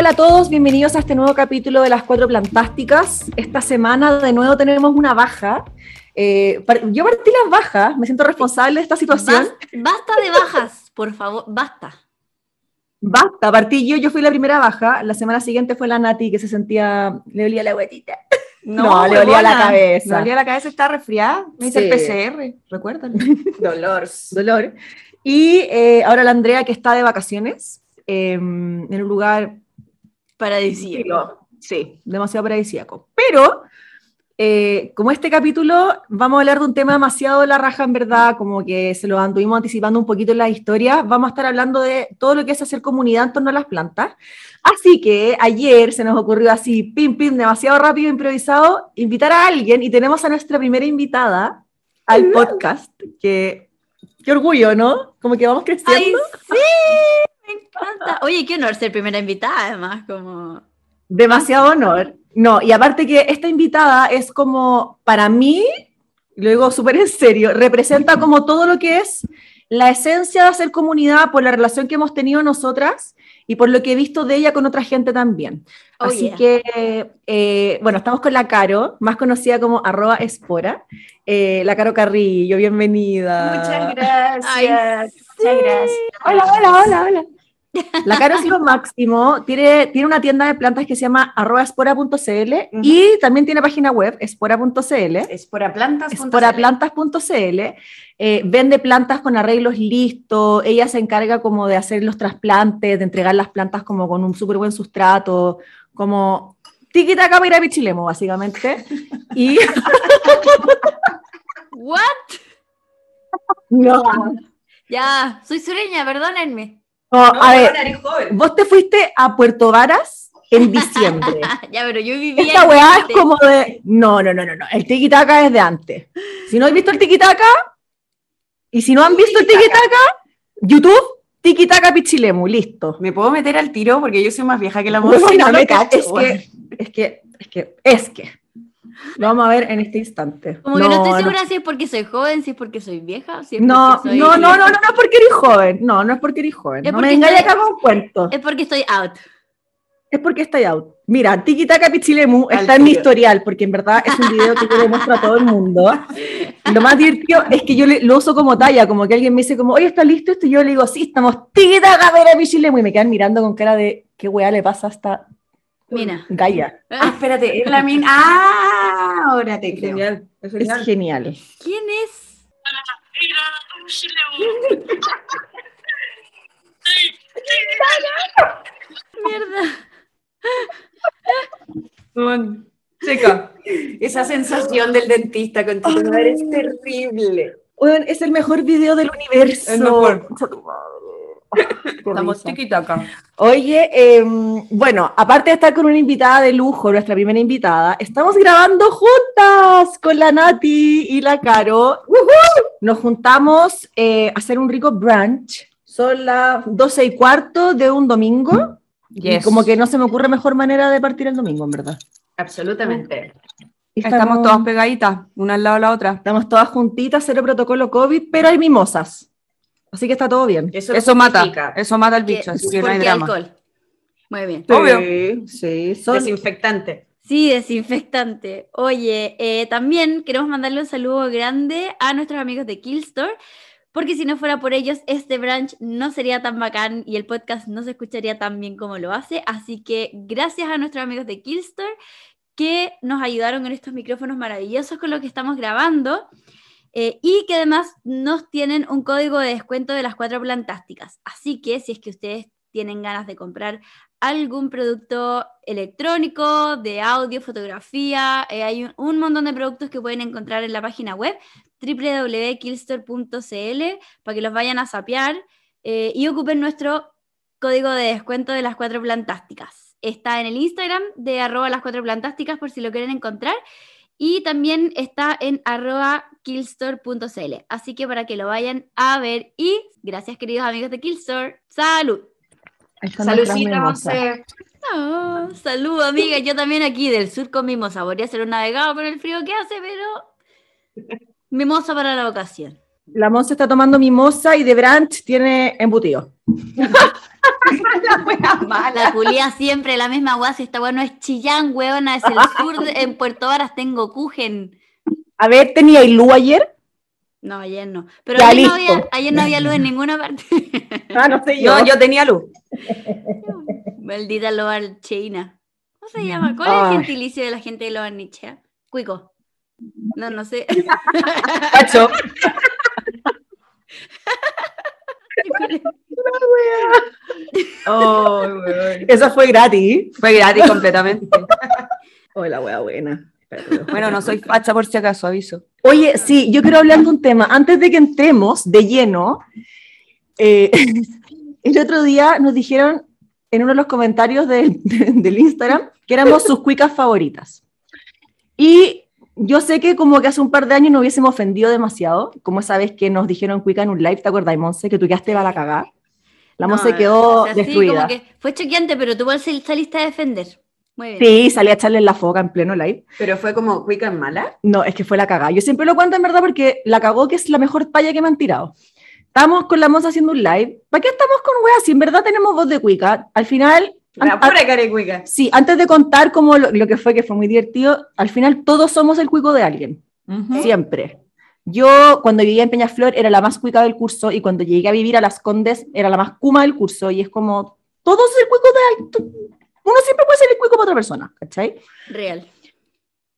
hola a todos, bienvenidos a este nuevo capítulo de Las Cuatro Plantásticas. Esta semana de nuevo tenemos una baja. Eh, yo partí las bajas, me siento responsable de esta situación. Basta de bajas, por favor, basta. Basta, partí yo, yo fui la primera baja, la semana siguiente fue la Nati que se sentía, le olía la huetita. No, le olía la cabeza. Le olía la cabeza, está resfriada, me hice el PCR, recuerdan. Dolor. Dolor. Y eh, ahora la Andrea que está de vacaciones em, en un lugar paradisíaco. Sí, demasiado paradisíaco. Pero eh, como este capítulo vamos a hablar de un tema demasiado la raja en verdad, como que se lo anduvimos anticipando un poquito en la historia, vamos a estar hablando de todo lo que es hacer comunidad en torno a las plantas. Así que ayer se nos ocurrió así, pim, pim, demasiado rápido, improvisado, invitar a alguien y tenemos a nuestra primera invitada al podcast, que qué orgullo, ¿no? Como que vamos creciendo. ¡Ay, sí! Encanta. Oye, qué honor ser primera invitada, además, como... Demasiado honor. No, y aparte que esta invitada es como, para mí, lo digo súper en serio, representa como todo lo que es la esencia de hacer comunidad por la relación que hemos tenido nosotras y por lo que he visto de ella con otra gente también. Oh, Así que, eh, bueno, estamos con la Caro, más conocida como arroba espora. Eh, la Caro Carrillo, bienvenida. Muchas gracias. Muchas gracias. Hola, hola, hola, hola. La Caro es lo máximo. Tiene, tiene una tienda de plantas que se llama espora.cl y también tiene página web, espora.cl. Esporaplantas.cl. Esporaplantas.cl. Eh, vende plantas con arreglos listos. Ella se encarga como de hacer los trasplantes, de entregar las plantas como con un súper buen sustrato, como tiquita para ir a Pichilemo, básicamente. y. ¿What? No. Ya, soy sureña, perdónenme a ver, vos te fuiste a Puerto Varas en diciembre. ya, pero yo vivía. Esta weá es como de. No, no, no, no, no. El tiquitaca es de antes. Si no has visto el tiquitaca, y si no han visto el tiquitaca, YouTube, tiquitaca pichilemu, listo. ¿Me puedo meter al tiro? Porque yo soy más vieja que la música. No, es, que, es que, es que, es que. Lo vamos a ver en este instante. Como que no estoy segura si es porque soy joven, si es porque soy vieja, si es no, porque soy... No, no, no, no, no es porque eres joven. No, no es porque eres joven. Es no me engañes acá con un cuento. Es porque estoy out. Es porque estoy out. Mira, Tiki Taka Pichilemu está en mi historial, porque en verdad es un video que yo le muestro a todo el mundo. Lo más divertido es que yo lo uso como talla, como que alguien me dice como, oye, ¿está listo esto? Y yo le digo, sí, estamos Tiki Taka Pichilemu, y me quedan mirando con cara de, ¿qué weá le pasa hasta Mina. Gaia. Ah, espérate, es la mina. Ah, ahora te creo. Genial. Es genial. ¿Quién es? Mierda. Chica, esa sensación del dentista con tu madre es terrible. es el mejor video del universo. El mejor. Estamos acá. Oye, em, bueno, aparte de estar con una invitada de lujo, nuestra primera invitada, estamos grabando juntas con la Nati y la Caro. Nos juntamos eh, a hacer un rico brunch. Son las 12 y cuarto de un domingo. Y como que no se me ocurre mejor manera de partir el domingo, en verdad. Absolutamente. Estamos, estamos todas pegaditas, una al lado de la otra. Estamos todas juntitas, cero protocolo COVID, pero hay mimosas. Así que está todo bien. Eso, mata. Eso mata al bicho. Así que no hay drama. alcohol. Muy bien. Obvio. Sí, Desinfectante. Sí, desinfectante. Oye, eh, también queremos mandarle un saludo grande a nuestros amigos de Killstore, porque si no fuera por ellos, este branch no sería tan bacán y el podcast no se escucharía tan bien como lo hace. Así que gracias a nuestros amigos de Killstore que nos ayudaron en estos micrófonos maravillosos con los que estamos grabando. Eh, y que además nos tienen un código de descuento de las cuatro plantásticas. Así que si es que ustedes tienen ganas de comprar algún producto electrónico, de audio, fotografía, eh, hay un, montón de productos que pueden encontrar en la página web www.killstore.cl para que los vayan a sapear eh, y ocupen nuestro código de descuento de las cuatro plantásticas. Está en el Instagram de arroba las cuatro plantásticas por si lo quieren encontrar y también está en arroba killstore.cl. Así que para que lo vayan a ver. Y gracias, queridos amigos de Killstore. ¡Salud! Saludcita, salud, amiga. Yo también aquí del sur con mimosa. Podría ser un navegado con el frío que hace, pero mimosa para la ocasión. La Monse está tomando mimosa y de brunch tiene embutido. La wea mala. La siempre la misma weá, si esta weá no es Chillán, weona, es el sur, de- en Puerto Varas tengo Kuchen. A ver, ¿tenía Ilú ayer? No, ayer no. Pero Ya, ayer no, había, ayer no había luz en ninguna parte. Ah, no sé Yo, yo tenía luz. Maldita Loarcheina. ¿Cómo se llama? ¿Cuál es el gentilicio de la gente de Loarnichea? Cuico. No, no sé. Cacho. Oh. Esa fue gratis. Fue gratis completamente. Oh, la wea buena. Bueno, no soy facha por si acaso, aviso. Oye, sí, yo quiero hablar de un tema. Antes de que entremos de lleno, eh, el otro día nos dijeron en uno de los comentarios del, del Instagram que éramos sus cuicas favoritas. Y yo sé que como que hace un par de años nos hubiésemos ofendido demasiado, como esa vez que nos dijeron cuica en un live, ¿te acuerdas, Monse? Que tú quedaste a la cagada. La No, Monse quedó o sea, sí, destruida. como que fue choqueante, pero tú saliste a defender. Muy bien. Sí, salí a echarle en la foca en pleno live. Pero fue como cuica en mala. No, es que fue la cagada. Yo siempre lo cuento en verdad porque la cagó que es la mejor palla que me han tirado. Estábamos con la Monza haciendo un live. ¿Para qué estamos con weas? Si en verdad tenemos voz de cuica. Al final, La an- pura cara de cuica. sí, antes de contar como lo, lo que fue, que fue muy divertido, al final todos somos el cuico de alguien. Siempre. Yo, cuando vivía en Peñaflor, era la más cuica del curso y cuando llegué a vivir a Las Condes, era la más kuma del curso. Y es como, todos el cuico de alguien. Uno siempre puede ser el cuico para otra persona, ¿cachai? Real.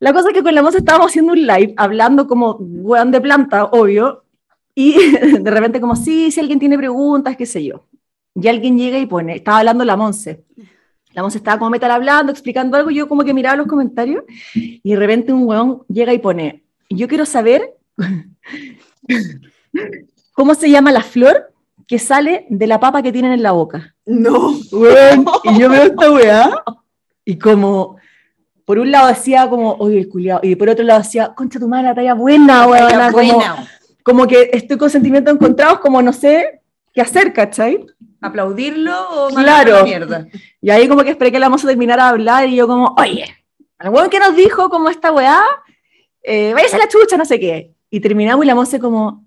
La cosa es que con la moza estábamos haciendo un live, hablando como weón de planta, obvio, y de repente como, sí, si alguien tiene preguntas, qué sé yo. Y alguien llega y pone, estaba hablando la Monse. La Monse estaba como metal hablando, explicando algo, yo como que miraba los comentarios, y de repente un weón llega y pone, yo quiero saber cómo se llama la flor que sale de la papa que tienen en la boca. No. Weón, y yo veo esta weá y como por un lado decía como, oye, el culiao, y por otro lado decía, concha tu madre, la talla buena, weona, como, Buena. como que estoy con sentimientos encontrados, como no sé qué hacer, ¿cachai? ¿Aplaudirlo o Claro. la mierda? Y ahí como que esperé que la moza terminara de hablar y yo como, oye, al que nos dijo como esta weá, eh, váyase a la chucha, no sé qué. Y terminamos y la moza como,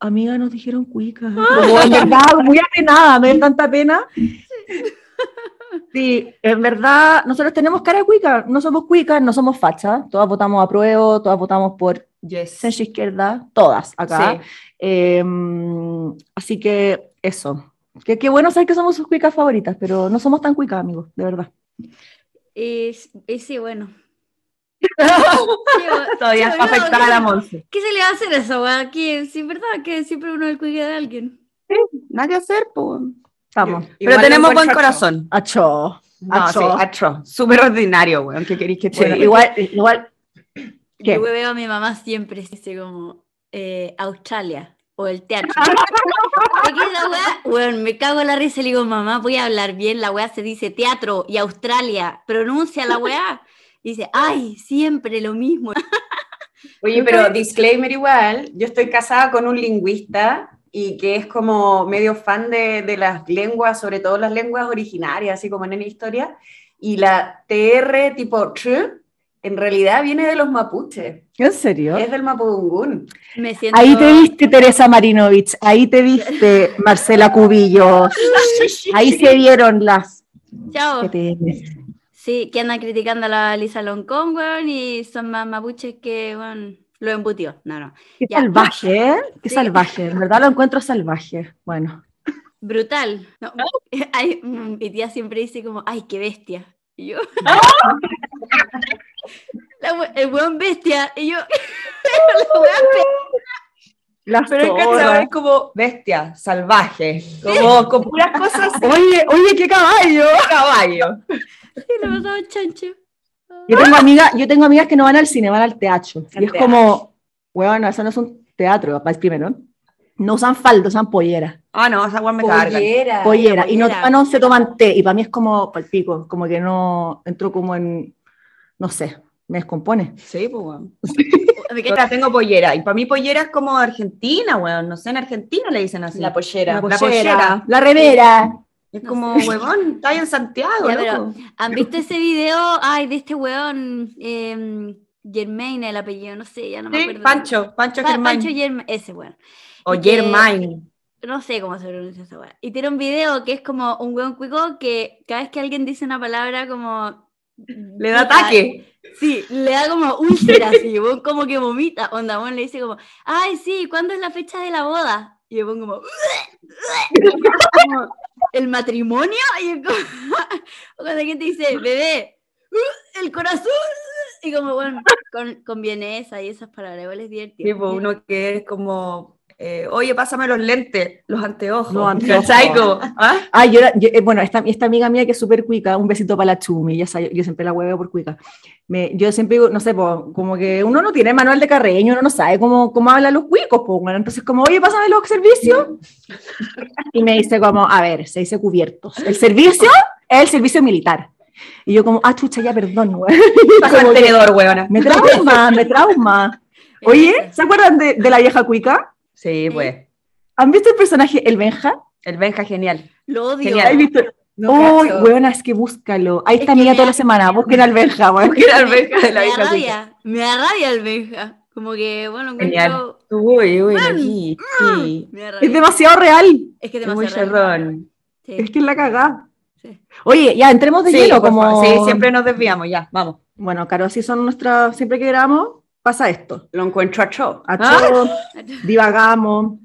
amiga, nos dijeron cuica. Como en verdad, muy apenada, me dio tanta pena. Sí, en verdad, nosotros tenemos cara de cuica, no somos cuicas, no somos fachas, todas votamos a prueba, todas votamos por Yes. centro izquierda, todas acá. Sí. Eh, así que eso. Que, qué bueno saber que somos sus cuicas favoritas, pero no somos tan cuicas, amigos, de verdad. Y, y sí, bueno. Sí, Todavía sí, bueno, afectada ¿qué- la Monse. ¿Qué se le va a hacer a weá? Que sí, verdad, que siempre uno es el cuique de alguien. Nada que hacer, pues. Estamos. Pero tenemos buen corazón. Acho. No, Acho. sí, atro. Súper ordinario, weón. ¿Qué queréis que te Bueno, igual, igual, ¿Qué? Yo veo a mi mamá siempre, dice como eh, Australia o el teatro. ¿De qué es la weá? Bueno, me cago en la risa y le digo, mamá, voy a hablar bien, la weá se dice teatro y Australia, pronuncia la weá. Y dice, ay, siempre lo mismo. Oye, pero disclaimer igual, yo estoy casada con un lingüista y que es como medio fan de, de las lenguas, sobre todo las lenguas originarias, así como en la historia, y la TR tipo tr, en realidad viene de los mapuches, ¿en serio? es del mapudungún. Me siento... Ahí te viste Teresa Marinovich, ahí te viste Marcela Cubillos, ahí se vieron las... Chao. Sí, que andan criticando a la Lisa Loncón, weón, y son más mapuches que, weón, lo embutió. No, no. Qué Ya. salvaje, ¿eh? Qué Sí. salvaje, en verdad lo encuentro salvaje. Bueno, Brutal. No, ay, mm, mi tía siempre dice como, ay, qué bestia. Y yo, La el weón bestia. Y yo, la weá pe- las Pero es como bestia, salvaje, como con puras cosas Oye, oye, qué caballo. caballo. Sí, le pasaba chancho. Yo tengo, amigas, yo tengo amigas que no van al cine, van al teatro. Al y es teatro. como, bueno, eso no es un teatro, primero. No usan falda, usan pollera. Ah, no, esa weá me cargan. Pollera. Pollera. Y no, pollera. no se toman té. Y para mí es como palpico, como que no entró como en, no sé, me descompone. Sí, pues weón. Me Yo la tengo pollera. Y para mí pollera es como Argentina, weón. No sé, en Argentina le dicen así. La pollera. La, La pollera. La remera. Es No como, huevón, está en Santiago, Ya, pero-. ¿Han visto ese video, ay, de este weón, eh, Germain el apellido, no sé, ya no me Sí, acuerdo. Pancho, Pancho Pa- Germain. Pancho Germain, ese weón. O y que- Germain. No sé cómo se pronuncia esa weá. Y tiene un video que es como un weón cuico que cada vez que alguien dice una palabra como... Le da ataque. Sí, le da como úlcera, así, weón como que vomita. Onda, le dice como, ay, sí, ¿cuándo es la fecha de la boda? Y weón como, como, ¿el matrimonio? Y como, cuando alguien te dice, bebé, el corazón. Y como, bueno, con, con vienesa y esas palabras, igual es divertido. Tipo, uno que es como, eh, oye, pásame los lentes, los anteojos. Los anteojos. ¿ah? Ah, yo, era- yo- eh, bueno, esta, esta amiga mía que es súper cuica, un besito para la Chumi, ya sabe, yo siempre la huevo por cuica. Me, yo siempre digo, no sé, po, como que uno no tiene manual de carreño, uno no sabe cómo, cómo hablan los cuicos, po, bueno, entonces como, oye, pásame los servicios. Y me dice como, a ver, se dice cubiertos. El servicio es el servicio militar. Y yo como, ah, chucha, ya, perdón, güey. El tenedor, huevona. Me trauma, me trauma. Oye, ¿se acuerdan de, de la vieja cuica? Sí, pues. ¿Han visto el personaje El Benja? El Benja genial. Lo odio. Genial. ¿Has visto? No Oh, weona, es que búscalo. Ahí Es está me toda da- la semana. Busquen al Benja, era el Benja de la me da vieja cuica. rabia, me da rabia el Benja. Como que, bueno, Genial. encuentro- Uy, uy, aquí, sí. rabia. Es demasiado real. Es que Es muy demasiado charrón. Sí, Es que es la cagá. sí. Oye, ya entremos de Sí, por Como... sí, siempre nos desviamos, ya, vamos. Bueno, claro, así son nuestras. Siempre que grabamos, pasa esto. Lo encuentro a Cho. A ¿Ah? todo, divagamos.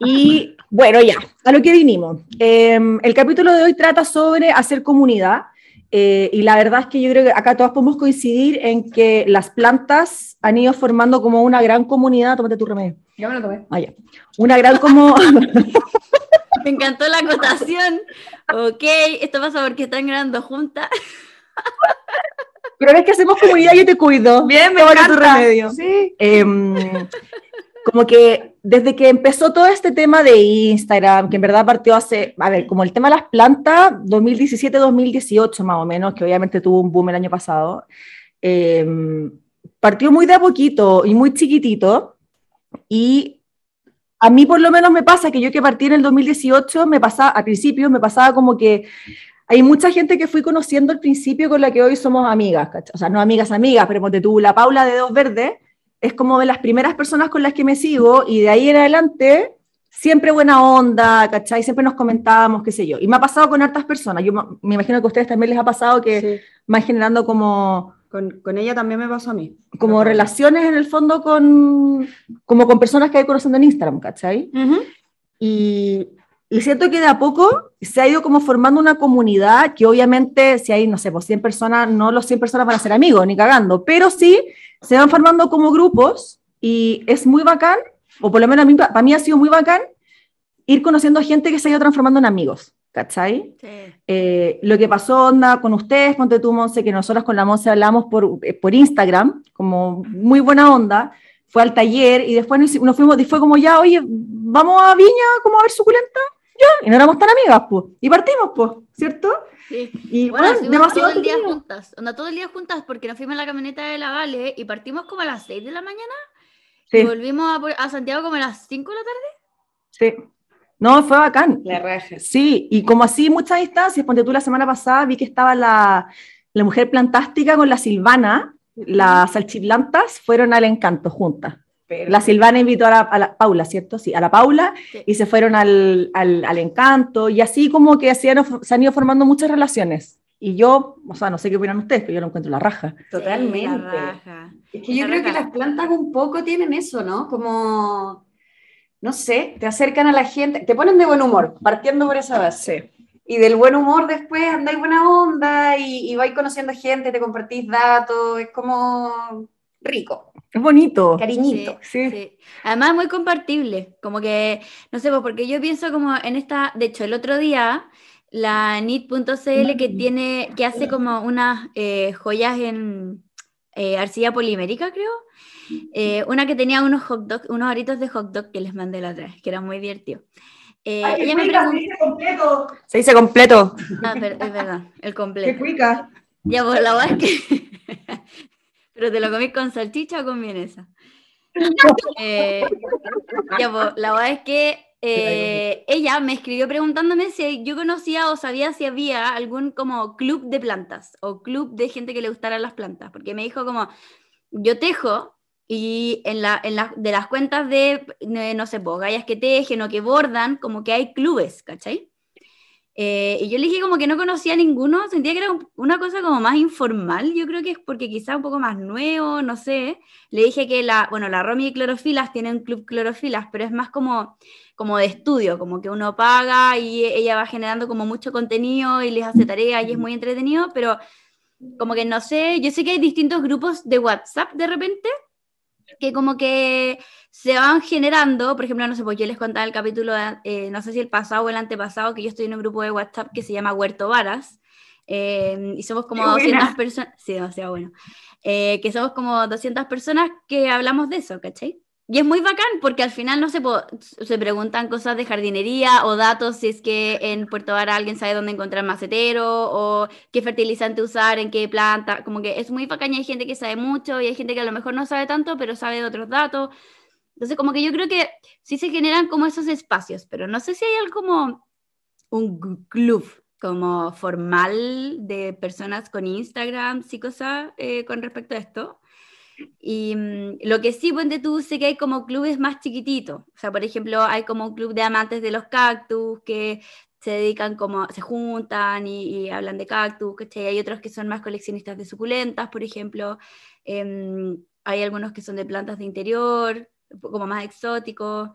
Y bueno, ya, a lo que vinimos. Eh, el capítulo de hoy trata sobre hacer comunidad. eh, y la verdad es que yo creo que acá todos podemos coincidir en que las plantas han ido formando como una gran comunidad. Tómate tu remedio. Ya me lo tomé. Ah, ya. Una gran como. Me encantó la acotación. Ok, esto pasa porque están grabando juntas. Pero ves que hacemos comunidad, yo te cuido. Bien, me Tómate tu encanta. remedio. Sí. Em, como que desde que empezó todo este tema de Instagram, que en verdad partió hace, a ver, como el tema de las plantas, 2017-2018 más o menos, que obviamente tuvo un boom el año pasado, em, partió muy de a poquito y muy chiquitito, y a mí por lo menos me pasa que yo que partí en el 2018, me pasaba, al principio me pasaba como que hay mucha gente que fui conociendo al principio con la que hoy somos amigas, o sea, no amigas, amigas, pero ponte tú, la Paula de Dos Verdes, es como de las primeras personas con las que me sigo y de ahí en adelante siempre buena onda, ¿cachai? Siempre nos comentábamos, qué sé yo. Y me ha pasado con hartas personas. Yo me imagino que a ustedes también les ha pasado que Sí. van generando como, Con, con ella también me pasó a mí. como relaciones en el fondo con, como con personas que hay conociendo en Instagram, ¿cachai? Y, y siento que de a poco se ha ido como formando una comunidad que obviamente si hay, no sé, pues 100 personas, no los 100 personas van a ser amigos, ni cagando, pero sí se van formando como grupos y es muy bacán, o por lo menos a mí, para mí ha sido muy bacán, ir conociendo gente que se ha ido transformando en amigos, ¿cachai? Sí. Eh, lo que pasó onda con ustedes, ponte tú, Monse, que nosotros con la Monse hablamos por, eh, por Instagram, como muy buena onda, fue al taller y después nos, nos fuimos, y fue como ya, oye, vamos a Viña, como a ver suculenta, ya, y no éramos tan amigas, pues, y partimos, pues, ¿cierto? Sí. Y Bueno, bueno, demasiado todo el día juntas. Onda, todo el día juntas porque nos fuimos en la camioneta de la Vale y partimos como a las 6 de la mañana y Sí, volvimos a, a Santiago como a las 5 de la tarde. sí. No, fue bacán. La raja. Sí, y como así muchas distancias, ponte tú la semana pasada, vi que estaba la, la mujer plantástica con la Silvana, las salchiplantas fueron al encanto juntas. La Silvana invitó a la, a la Paula, ¿cierto? Sí, a la Paula, Sí. y se fueron al, al, al encanto, y así como que se han, se han ido formando muchas relaciones. Y yo, o sea, no sé qué opinan ustedes, pero yo lo encuentro la raja. Totalmente. Sí, la raja. Es que yo La creo que raja. las plantas un poco tienen eso, ¿no? Como, no sé, te acercan a la gente, te ponen de buen humor, partiendo por esa base. Y del buen humor después andáis buena onda y, y vais conociendo gente, te compartís datos, es como rico, Es bonito. cariñito. Sí. Sí. Además, muy compartible. Como que, no sé, pues porque yo pienso como en esta. De hecho, el otro día, la nit.cl que tiene, que hace como unas eh, joyas en eh, arcilla polimérica, creo. Eh, una que tenía unos hot dogs, unos aritos de hot dog que les mandé la otra vez, que era muy divertido. Eh, ella me preguntó. Se dice completo. Ah, ver- es verdad, el completo. cuica. Ya, pues la verdad es que. Pero te lo comí con salchicha o con vienesa. Eh, ya, pues la verdad es que eh, ella me escribió preguntándome si yo conocía o sabía si había algún como club de plantas o club de gente que le gustaran las plantas, porque me dijo como, yo tejo y en la, en la, de las cuentas de, no sé, pues, gallas que tejen o que bordan, como que hay clubes, ¿cachai? Eh, y yo le dije como que no conocía ninguno, sentía que era una cosa como más informal, yo creo que es porque quizá un poco más nuevo, no sé. Le dije que la, bueno, la Romy y Clorofilas tienen club Clorofilas, pero es más como, como de estudio, como que uno paga y ella va generando como mucho contenido y les hace tareas y es muy entretenido, pero como que no sé, yo sé que hay distintos grupos de WhatsApp de repente que como que se van generando, por ejemplo, no sé, pues yo les contaba el capítulo, eh, no sé si el pasado o el antepasado, que yo estoy en un grupo de WhatsApp que se llama Huerto Varas, eh, y somos como 200 personas, sí, demasiado bueno, eh, que somos como 200 personas que hablamos de eso, ¿cachai? Y es muy bacán porque al final no se, se preguntan cosas de jardinería o datos si es que en Puerto Vara alguien sabe dónde encontrar macetero o qué fertilizante usar, en qué planta. Como que es muy bacán y hay gente que sabe mucho y hay gente que a lo mejor no sabe tanto, pero sabe de otros datos. Entonces, como que yo creo que sí se generan como esos espacios, pero no sé si hay algo como un club como formal de personas con Instagram y cosas eh, con respecto a esto. Y mm, lo que sí, ponte tú, sé que hay como clubes más chiquititos. O sea, por ejemplo, hay como un club de amantes de los cactus que se dedican como, se juntan y, hablan de cactus, ¿cachai? Hay otros que son más coleccionistas de suculentas, por ejemplo. Em, hay algunos que son de plantas de interior, como más exóticos.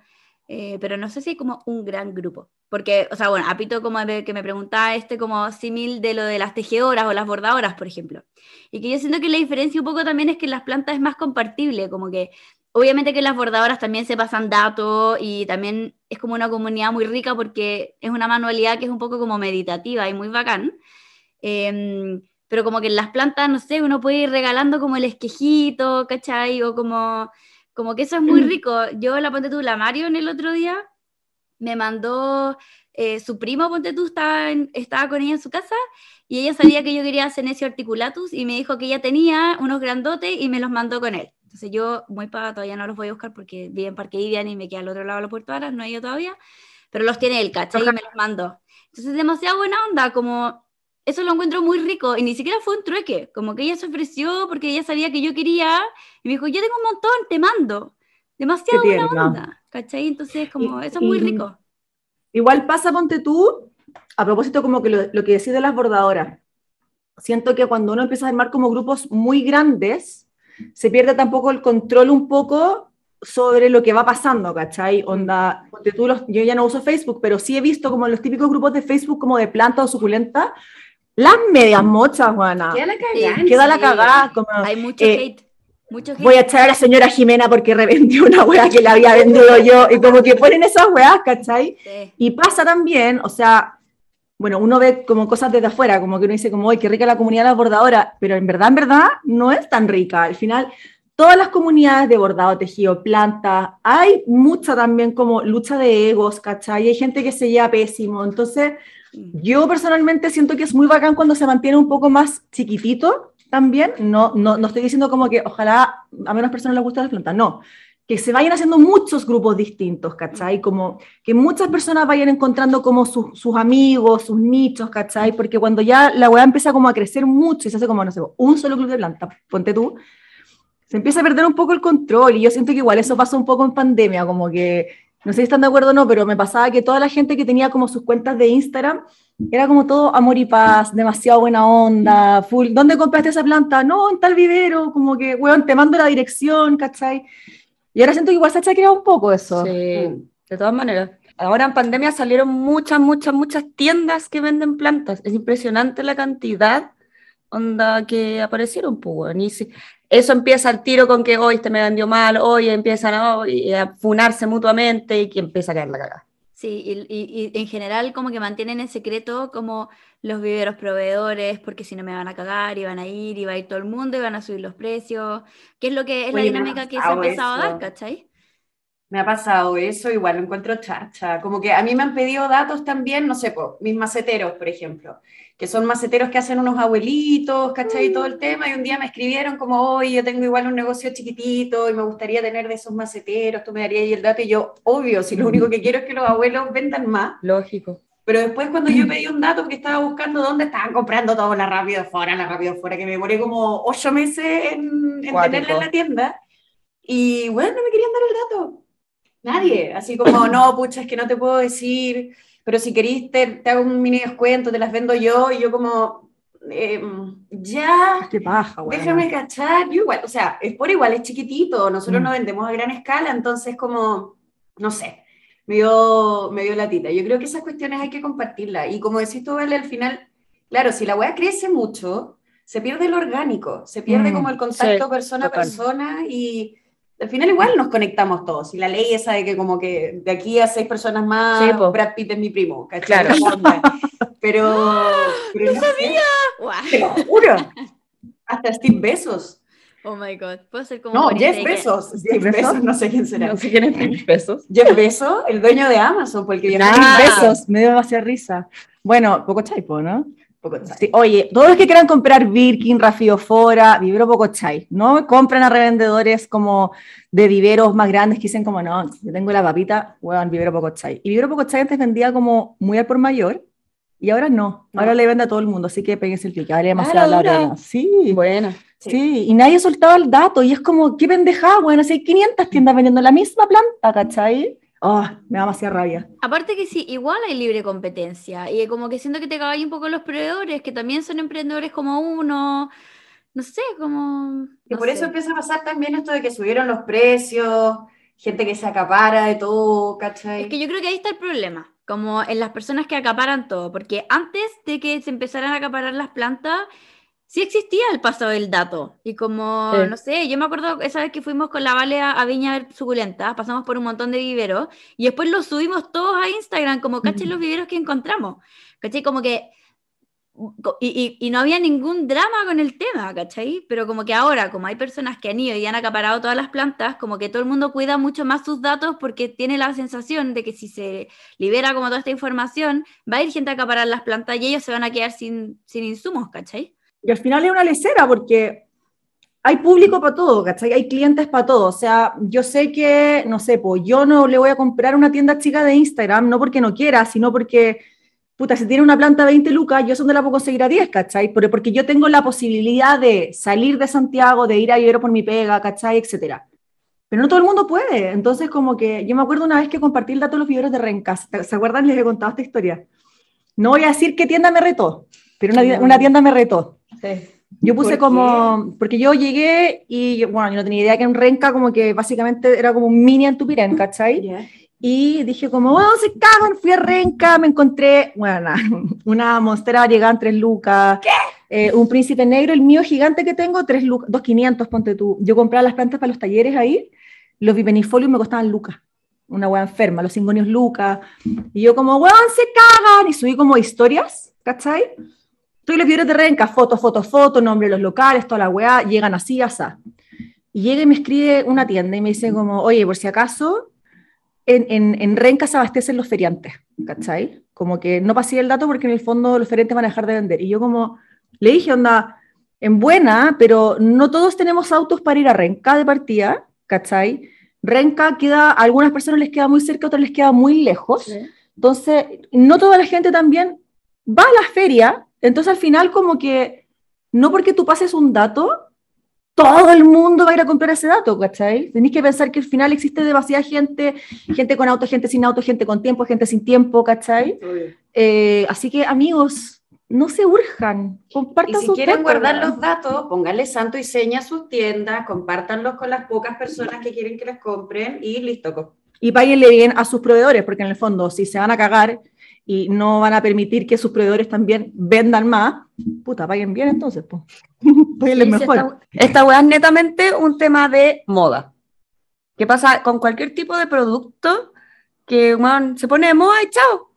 Eh, pero no sé si como un gran grupo. Porque, o sea, bueno, apito como que me preguntaba este como símil de lo de las tejedoras o las bordadoras, por ejemplo. Y que yo siento que la diferencia un poco también es que las plantas es más compartible, como que obviamente que las bordadoras también se pasan datos y también es como una comunidad muy rica porque es una manualidad que es un poco como meditativa y muy bacán. Em, pero como que en las plantas, no sé, uno puede ir regalando como el esquejito, ¿cachai? O como, como que eso es muy rico. Yo la ponte tú, la Mario en el otro día, me mandó eh, su primo, ponte tú, estaba, estaba con ella en su casa y ella sabía que yo quería Senecio articulatus y me dijo que ella tenía unos grandotes y me los mandó con él. Entonces yo, muy para, todavía no los voy a buscar porque vive en Parque Vivian y me queda al otro lado de la Puerto Aras, no he ido todavía, pero los tiene él, ¿cachai? Y me los mandó. Entonces demasiado buena onda, como eso lo encuentro muy rico y ni siquiera fue un trueque, como que ella se ofreció porque ella sabía que yo quería y me dijo, yo tengo un montón, te mando. Demasiado buena onda, ¿cachai? Entonces, como, eso es muy rico. Igual pasa, ponte tú, a propósito como que lo, lo que decís de las bordadoras. Siento que cuando uno empieza a armar como grupos muy grandes, se pierde tampoco el control un poco sobre lo que va pasando, ¿cachai? Onda, ponte tú, los, yo ya no uso Facebook, pero sí he visto como los típicos grupos de Facebook como de planta o suculenta, las medias mochas, Juana. Queda la cagada. Queda la cagada. Como, Hay mucho eh, hate. Mucho hate. voy a echar a la señora Jimena porque revendió una weá que la había vendido yo, y como que ponen esas weas, ¿cachai? Sí. Y pasa también, o sea, bueno, uno ve como cosas desde afuera, como que uno dice como, ¡ay, qué rica la comunidad de las bordadoras! Pero en verdad, en verdad, no es tan rica. Al final, todas las comunidades de bordado, tejido, planta, hay mucha también como lucha de egos, ¿cachai? Hay gente que se lleva pésimo. Entonces, yo personalmente siento que es muy bacán cuando se mantiene un poco más chiquitito también. No, no, no estoy diciendo como que ojalá a menos personas les guste las plantas, no. Que se vayan haciendo muchos grupos distintos, ¿cachai? Como que muchas personas vayan encontrando como sus, sus amigos, sus nichos, ¿cachai? Porque cuando ya la weá empieza como a crecer mucho y se hace como, no sé, un solo club de plantas, ponte tú, se empieza a perder un poco el control y yo siento que igual eso pasó un poco en pandemia, como que no sé si están de acuerdo o no, pero me pasaba que toda la gente que tenía como sus cuentas de Instagram era como todo amor y paz, demasiado buena onda, full. ¿Dónde compraste esa planta? No, en tal vivero, como que, weón, te mando la dirección, ¿cachai? Y ahora siento que igual se ha chequeado un poco eso. Sí, de todas maneras. Ahora en pandemia salieron muchas, muchas, muchas tiendas que venden plantas. Es impresionante la cantidad onda que aparecieron, pues, weón. Y si- eso empieza al tiro con que hoy este me vendió mal, hoy empiezan a, y a funarse mutuamente y que empieza a caer la cagada. Sí, y, y- y en general como que mantienen en secreto como los viveros proveedores, porque si no me van a cagar y van a ir y va a ir todo el mundo y van a subir los precios, que es lo que es la me ha dinámica que se ha pasado empezado a dar, eso. ¿cachai? Me ha pasado eso, igual lo encuentro chacha. Como que a mí me han pedido datos también, no sé, po, mis maceteros, por ejemplo, que son maceteros que hacen unos abuelitos, ¿cachai? Y todo el tema. Y un día me escribieron como, oye, yo tengo igual un negocio chiquitito y me gustaría tener de esos maceteros, tú me darías ahí el dato. Y yo, obvio, si lo único que quiero es que los abuelos vendan más. Lógico. Pero después cuando yo pedí un dato porque estaba buscando dónde estaban comprando todo, la rápido fuera, la rápido fuera, que me demoré como ocho meses en, en tenerla en la tienda. Y bueno, no me querían dar el dato. Nadie. Así como, no, pucha, es que no te puedo decir, pero si querís te, te hago un mini descuento, te las vendo yo. Y yo como, em, ya, Qué paja, déjame cachar. Yo igual, o sea, es por igual, es chiquitito. Nosotros Mm. no vendemos a gran escala, entonces como, no sé, me dio, me dio latita. Yo creo que esas cuestiones hay que compartirlas. Y como decís tú, Vale, al final, claro, si la weá crece mucho, se pierde lo orgánico, se pierde Mm, como el contacto sí, persona a persona y al final igual nos conectamos todos. Y la ley esa de que como que de aquí a seis personas más, Sí. Brad Pitt es mi primo, ¿cachai? Claro. Pero, pero no sé, Guau. te lo juro. Hasta Steve Bezos. Oh my god, puedo ser como No, Jeff? Bezos. Jeff Jeff Bezos. Bezos, no sé quién será. No sé quién es Phil Pesos. Jeff Bezos, el dueño de Amazon, porque viajó Nah, Ah. besos, me dio demasiada risa. Bueno, poco chaipo, ¿no? Sí, oye, todos los que quieran comprar Birkin, Rafiofora, Vivero Poco Chai, no compren a revendedores como de viveros más grandes que dicen como, no, yo tengo la papita, weón, Vivero Poco Chai. Y Vivero Poco Chai antes vendía como muy al por mayor, y ahora no, No. ahora le vende a todo el mundo, así que péguense el pique, vale Ah, demasiado la pena. Sí, Buena. Sí. sí, y nadie soltaba el dato, y es como, qué pendejada, weón, así hay 500 tiendas vendiendo la misma planta, ¿cachai? Oh, me da demasiada rabia. Aparte que sí, igual hay libre competencia y como que siento que te cagáis un poco los proveedores, que también son emprendedores como uno, no sé, como... Y no por sé. eso empieza a pasar también esto de que subieron los precios, gente que se acapara de todo, ¿cachai? Es que yo creo que ahí está el problema, como en las personas que acaparan todo, porque antes de que se empezaran a acaparar las plantas, sí existía el paso del dato. Y como, Sí. no sé, yo me acuerdo esa vez que fuimos con la Vale a, a Viña a ver suculentas, pasamos por un montón de viveros y después los subimos todos a Instagram, como caché los viveros que encontramos. ¿Cachai? Como que... Y, y- y no había ningún drama con el tema, ¿cachai? Pero como que ahora, como hay personas que han ido y han acaparado todas las plantas, como que todo el mundo cuida mucho más sus datos porque tiene la sensación de que si se libera como toda esta información, va a ir gente a acaparar las plantas y ellos se van a quedar sin, sin insumos, ¿cachai? Y al final es una lecera porque hay público para todo, ¿cachai? Hay clientes para todo. O sea, yo sé que, no sé, pues yo no le voy a comprar una tienda chica de Instagram, no porque no quiera, sino porque, puta, si tiene una planta 20 lucas, yo eso no la puedo conseguir a 10, ¿cachai? Pero porque yo tengo la posibilidad de salir de Santiago, de ir a Vivero por mi pega, ¿cachai? Etcétera. Pero no todo el mundo puede. Entonces, como que yo me acuerdo una vez que compartí el dato de los viveros de Rencas. ¿Se acuerdan? Les he contado esta historia. No voy a decir qué tienda me retó, pero una, una tienda me retó. Yo puse ¿Por como, porque yo llegué y, bueno, yo no tenía idea que en Renca como que básicamente era como un mini Antupirén, ¿cachai? Ya. Y dije como, bueno, se cagan, fui a Renca, me encontré, bueno, una monstera variegada en tres lucas, eh, un príncipe negro, el mío gigante que tengo, tres lucas, dos quinientos, ponte tú. Yo compraba las plantas para los talleres ahí, los bipenifolios me costaban lucas, una hueá enferma, los cingonios lucas, y yo como, weón, se cagan, y subí como historias, ¿cachai? Estoy los videos de Renca, fotos, fotos, fotos, nombre de los locales, toda la weá, llegan así, así. Y llega y me escribe una tienda y me dice como, oye, por si acaso, en, en, en Renca se abastecen los feriantes, ¿cachai? Como que no pasé el dato porque en el fondo los feriantes van a dejar de vender. Y yo como, le dije, onda, en buena, pero no todos tenemos autos para ir a Renca de partida, ¿cachai? Renca queda, a algunas personas les queda muy cerca, a otras les queda muy lejos. Entonces, no toda la gente también va a la feria, entonces al final como que no porque tú pases un dato, todo el mundo va a ir a comprar ese dato, ¿cachai? Tenéis que pensar que al final existe demasiada gente, gente con auto, gente sin auto, gente con tiempo, gente sin tiempo, ¿cachai? Eh, así que amigos, no se urjan, Y compartan si sus quieren datos, guardar weón. los datos, pónganle santo y seña a sus tiendas, compártanlos con las pocas personas que quieren que les compren y listo. Y páguenle bien a sus proveedores, porque en el fondo, si se van a cagar y no van a permitir que sus proveedores también vendan más, puta, paguen bien entonces, pues. Páguenles Sí, mejor. Esta, esta weá es netamente un tema de moda. ¿Qué pasa con cualquier tipo de producto que se pone de moda y chao?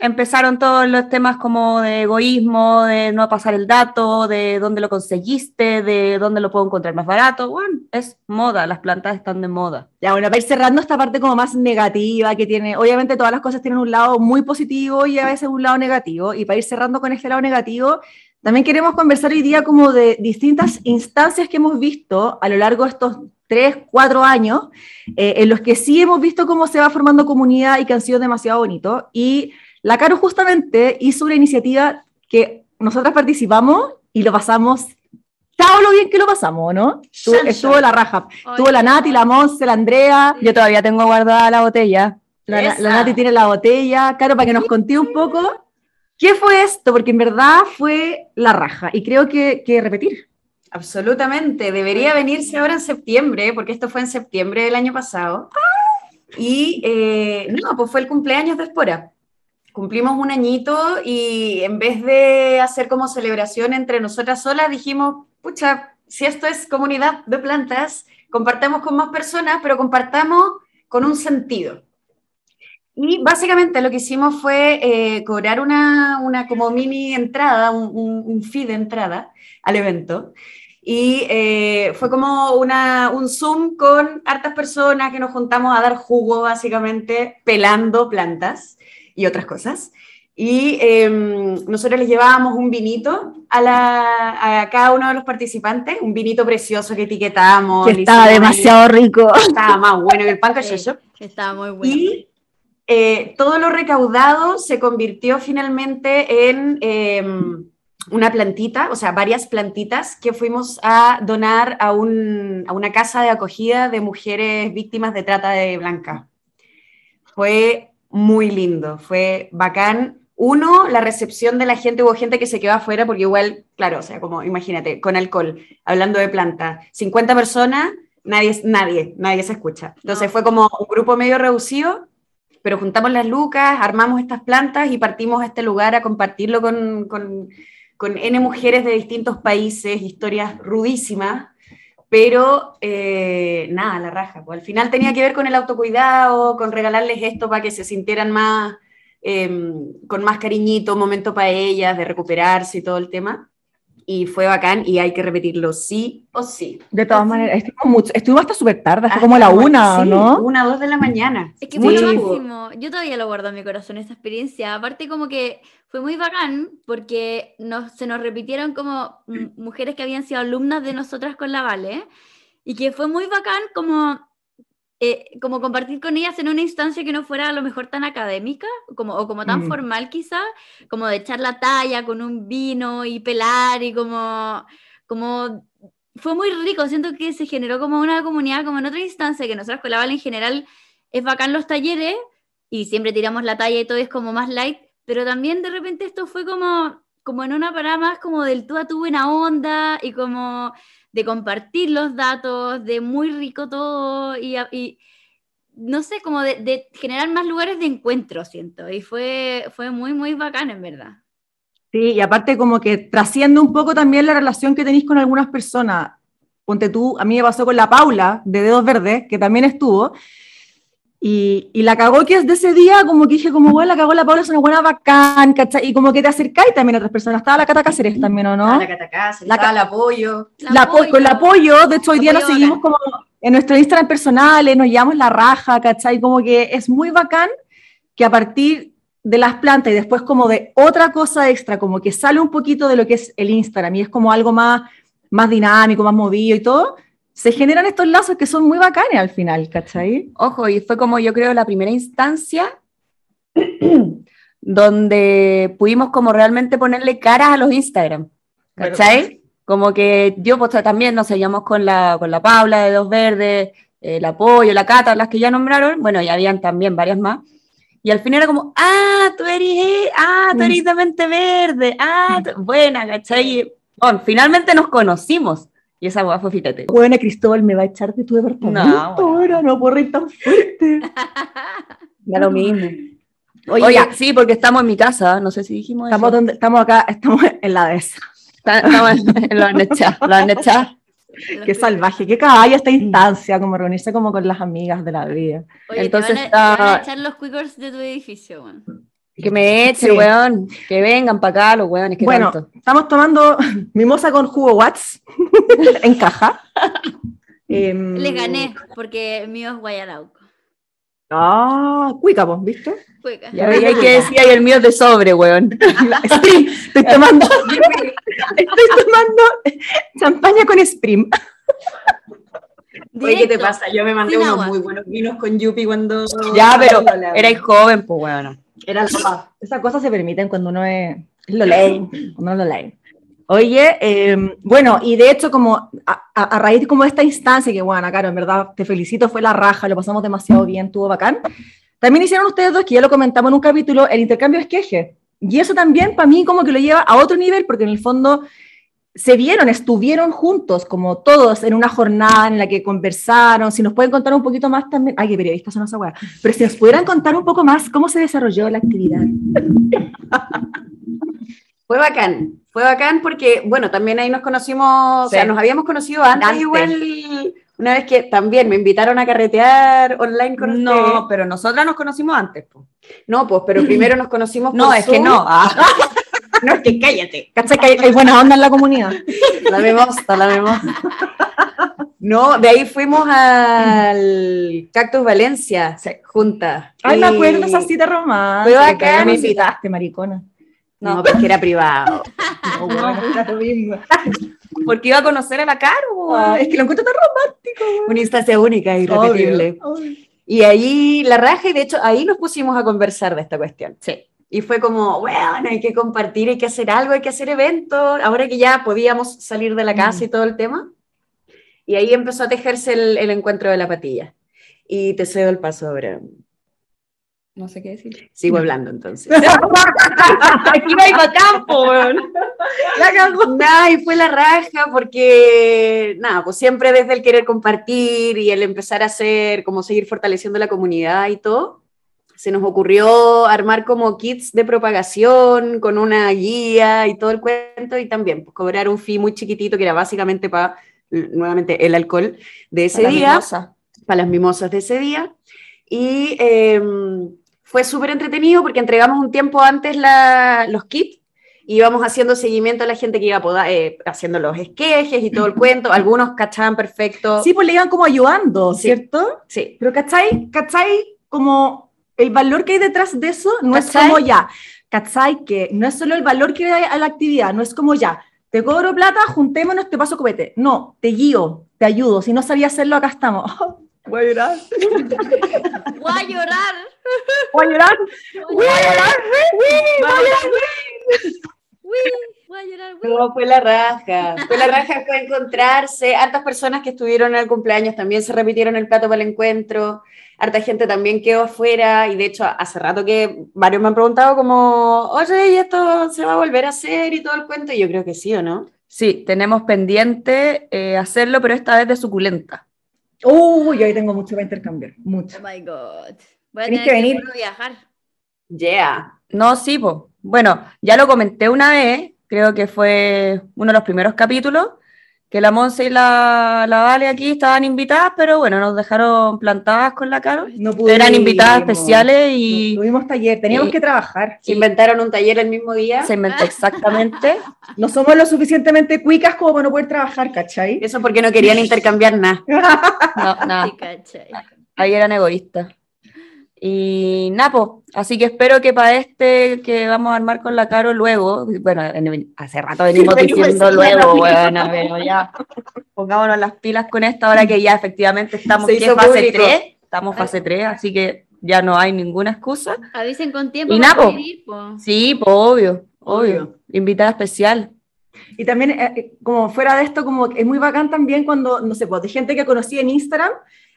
Empezaron todos los temas como de egoísmo, de no pasar el dato, de dónde lo conseguiste, de dónde lo puedo encontrar más barato. Bueno, es moda, las plantas están de moda. Ya, bueno, para ir cerrando esta parte como más negativa que tiene, obviamente todas las cosas tienen un lado muy positivo y a veces un lado negativo, y para ir cerrando con este lado negativo, también queremos conversar hoy día como de distintas instancias que hemos visto a lo largo de estos tres, cuatro años, eh, en los que sí hemos visto cómo se va formando comunidad y que han sido demasiado bonitos, y la Caro justamente hizo una iniciativa que nosotras participamos y lo pasamos, todo lo bien que lo pasamos, ¿no? Estuvo, estuvo la raja. Estuvo la Nati, la Monse, la Andrea. Yo todavía tengo guardada la botella. La, la- Nati tiene la botella. Caro, para que nos conté un poco. ¿Qué fue esto? Porque en verdad fue la raja. Y creo que, que repetir. Absolutamente, debería venirse ahora en septiembre, porque esto fue en septiembre del año pasado. Y eh, no, pues fue el cumpleaños de Espora. Cumplimos un añito y en vez de hacer como celebración entre nosotras solas, dijimos, pucha, si esto es comunidad de plantas, compartamos con más personas, pero compartamos con un sentido. Y básicamente lo que hicimos fue eh, cobrar una, una como mini entrada, un, un, un fee de entrada al evento. Y eh, fue como una, un Zoom con hartas personas que nos juntamos a dar jugo, básicamente, pelando plantas y otras cosas. Y eh, nosotros les llevábamos un vinito a, la, a cada uno de los participantes, un vinito precioso que etiquetamos. Que estaba hicimos ahí- demasiado rico. Estaba más bueno que el pan Sí, cachocho. Estaba muy bueno. Y eh, todo lo recaudado se convirtió finalmente en eh, una plantita, o sea, varias plantitas que fuimos a donar a, un- a una casa de acogida de mujeres víctimas de trata de blanca. Fue muy lindo, fue bacán. Uno, la recepción de la gente, hubo gente que se quedó afuera porque igual, claro, o sea, como imagínate, con alcohol, hablando de planta, 50 personas, nadie, nadie, nadie se escucha. Entonces No. fue como un grupo medio reducido, pero juntamos las lucas, armamos estas plantas y partimos a este lugar a compartirlo con, con, con N mujeres de distintos países, historias rudísimas, pero eh, nada, la raja. Pues al final tenía que ver con el autocuidado, con regalarles esto para que se sintieran más, eh, con más cariñito, momento para ellas, de recuperarse y todo el tema. Y fue bacán y hay que repetirlo sí o sí. De todas maneras, estuvimos, estuvimos hasta súper tarde, hasta Hasta como a la una, ¿o sí, ¿no? Una, dos de la mañana. Es que Sí. fue lo máximo. Yo todavía lo guardo en mi corazón, esa experiencia. Aparte, como que fue muy bacán porque nos, se nos repitieron como mujeres que habían sido alumnas de nosotras con la Vale. Y que fue muy bacán como, eh, como compartir con ellas en una instancia que no fuera a lo mejor tan académica como, o como tan Mm. formal quizá, como de echar la talla con un vino y pelar y como, como fue muy rico, siento que se generó como una comunidad, como en otra instancia, que nosotros con la Vale en general es bacán los talleres y siempre tiramos la talla y todo es como más light, pero también de repente esto fue como, como en una parada más como del tú a tú buena onda y como de compartir los datos, de muy rico todo y, y no sé, como de, generar más lugares de encuentro, siento, y fue, fue muy, muy bacán en verdad. Sí, y aparte como que trasciende un poco también la relación que tenéis con algunas personas. Ponte tú, a mí me pasó con la Paula de Dedos Verdes, que también estuvo, y, y la cagó que es de ese día, como que dije, como, bueno, la cagó la Paula, es una buena bacán, ¿cachai? Y como que te acercáis también a otras personas. Estaba la Cata Cáceres también, ¿o no? La catacasa, La estaba el apoyo. La apo- con el apoyo, de hecho hoy día nos Apoyo seguimos como en nuestro Instagram personales, nos llevamos la raja, ¿cachai? Como que es muy bacán que a partir de las plantas y después como de otra cosa extra, como que sale un poquito de lo que es el Instagram y es como algo más, más dinámico, más movido y todo, se generan estos lazos que son muy bacanes al final, ¿cachai? Ojo, y fue como yo creo la primera instancia donde pudimos como realmente ponerle caras a los Instagram, ¿cachai? Como que yo pues también nos seguíamos con la, con la Paula de Dos Verdes, el apoyo, la Cata, las que ya nombraron, bueno, y habían también varias más. Y al fin era como, ah, tú eres, eh, ah, tú eres de mente verde, ah, tú- buena, ¿cachai? Bueno, finalmente nos conocimos. Y esa hueá fue fíjate. Buena Cristóbal, me va a echar de tu departamento No, bueno. ahora, no puedo reír tan fuerte. Da lo mismo. Oye, Oye, sí, porque estamos en mi casa, no sé si dijimos estamos, eso. donde, estamos acá, estamos en la de esa. Está- Estamos en la necha, la necha. Qué salvaje, qué caballo esta instancia, como reunirse como con las amigas de la vida. Oye, Entonces te, van a, te van a echar los quickers de tu edificio, weón. Que me echen, Sí. weón. Que vengan para acá los weones, que bueno, tanto. estamos tomando mimosa con jugo Watts en caja. Em, Les gané, porque el mío es Guayarauco. Ah, cuica, pues, ¿viste? Cueca. Ya veía que decía y el mío es de sobre, weón. Spring, estoy tomando, estoy tomando champaña con Spring. Oye, ¿qué te pasa? Yo me mandé Sin unos agua. muy buenos vinos con Yupi cuando... Ya, pero erais joven, pues weón. Era la paz. Esas cosas se permiten cuando uno es, lo ley, cuando uno lo ley. Oye, eh, bueno, y de hecho, como a, a- a raíz como de esta instancia, que bueno, Caro, en verdad te felicito, fue la raja, lo pasamos demasiado bien, tuvo bacán. También hicieron ustedes dos, que ya lo comentamos en un capítulo, el intercambio esqueje. Y eso también para mí como que lo lleva a otro nivel, porque en el fondo se vieron, estuvieron juntos, como todos, en una jornada en la que conversaron. Si nos pueden contar un poquito más también. Ay, qué periodistas son esa weá. Pero si nos pudieran contar un poco más cómo se desarrolló la actividad. Fue bacán, fue bacán porque, bueno, también ahí nos conocimos, o sea, nos habíamos conocido antes, Antes. igual, una vez que también me invitaron a carretear online con No, ustedes. pero nosotras nos conocimos antes. po. No, pues, pero primero nos conocimos No, por es que no. ah. No, es que cállate. ¿Cachai que hay, hay buena onda en la comunidad? La vemos, la vemos. No, de ahí fuimos al Cactus Valencia, juntas. Ay, me Y- acuerdo esa cita romántica. Fue bacán. Me invitaste, maricona. No, porque era privado. No, bueno. Porque iba a conocer a la Caro. Ah, es que lo encuentro tan romántico. Una instancia única e irrepetible. Obvio, obvio. Y ahí la raja, y de hecho ahí nos pusimos a conversar de esta cuestión. Sí. Y fue como, bueno, hay que compartir, hay que hacer algo, hay que hacer eventos, ahora que ya podíamos salir de la casa y todo el tema. Y ahí empezó a tejerse el, el encuentro de la patilla. Y te cedo el paso ahora. No sé qué decir. Sigo hablando entonces. Aquí va a campo, weón. La cagó. Nah, y fue la raja porque, nada, pues siempre desde el querer compartir y el empezar a hacer, como seguir fortaleciendo la comunidad y todo, se nos ocurrió armar como kits de propagación con una guía y todo el cuento y también pues, cobrar un fee muy chiquitito que era básicamente para, nuevamente, el alcohol de ese La día para las mimosas de ese día. Y eh, fue súper entretenido porque entregamos un tiempo antes la- los kits íbamos haciendo seguimiento a la gente que iba poda- eh, haciendo los esquejes y todo el cuento. Algunos cachaban perfecto. Sí, pues le iban como ayudando, Sí. ¿cierto? sí. Pero ¿cachai? ¿Cachai? Como el valor que hay detrás de eso no es ¿Cachai? como ya. ¿Cachai? Que no es solo el valor que hay a la actividad, no es como ya. Te cobro plata, juntémonos, te paso copete. No, te guío, te ayudo. Si no sabía hacerlo, acá estamos. Voy a llorar. Voy a llorar. Voy a llorar. Voy a llorar. Voy a llorar. Voy a llorar. No, fue la raja. Fue la raja, fue encontrarse. Hartas personas que estuvieron en el cumpleaños también se repitieron el plato para el encuentro. Harta gente también quedó afuera. Y de hecho, hace rato que varios me han preguntado como, oye, ¿y esto se va a volver a hacer y todo el cuento? Y yo creo que sí, ¿o no? Sí, tenemos pendiente eh, hacerlo, pero esta vez de suculenta. Uy, ahí tengo mucho para intercambiar. Mucho. Oh my God. Voy a tener que que, venir. puro viajar. Yeah. No, sí, pues. Bueno, ya lo comenté una vez, creo que fue uno de los primeros capítulos, que la Monse y la, la Vale aquí estaban invitadas, pero bueno, nos dejaron plantadas con la Caro. No Eran invitadas especiales y Tuvimos taller, teníamos y- que trabajar. Se inventaron un taller el mismo día. se inventó exactamente. No somos lo suficientemente cuicas como para no poder trabajar, ¿cachai? Eso porque no querían intercambiar nada. No, nada. Sí, cachai. Ahí eran egoístas. Y Napo, así que espero que para este que vamos a armar con la Caro luego, bueno, en- hace rato venimos venimos diciendo luego, bueno, pero ya pongámonos las pilas con esto ahora que ya efectivamente estamos ¿qué hizo fase público. 3, estamos fase 3, así que ya no hay ninguna excusa. Avisen con tiempo. Y Napo. po. Sí, pues obvio, obvio, Obvio. invitada especial. Y también, eh, eh, como fuera de esto, como es muy bacán también cuando, no sé, pues de gente que conocí en Instagram,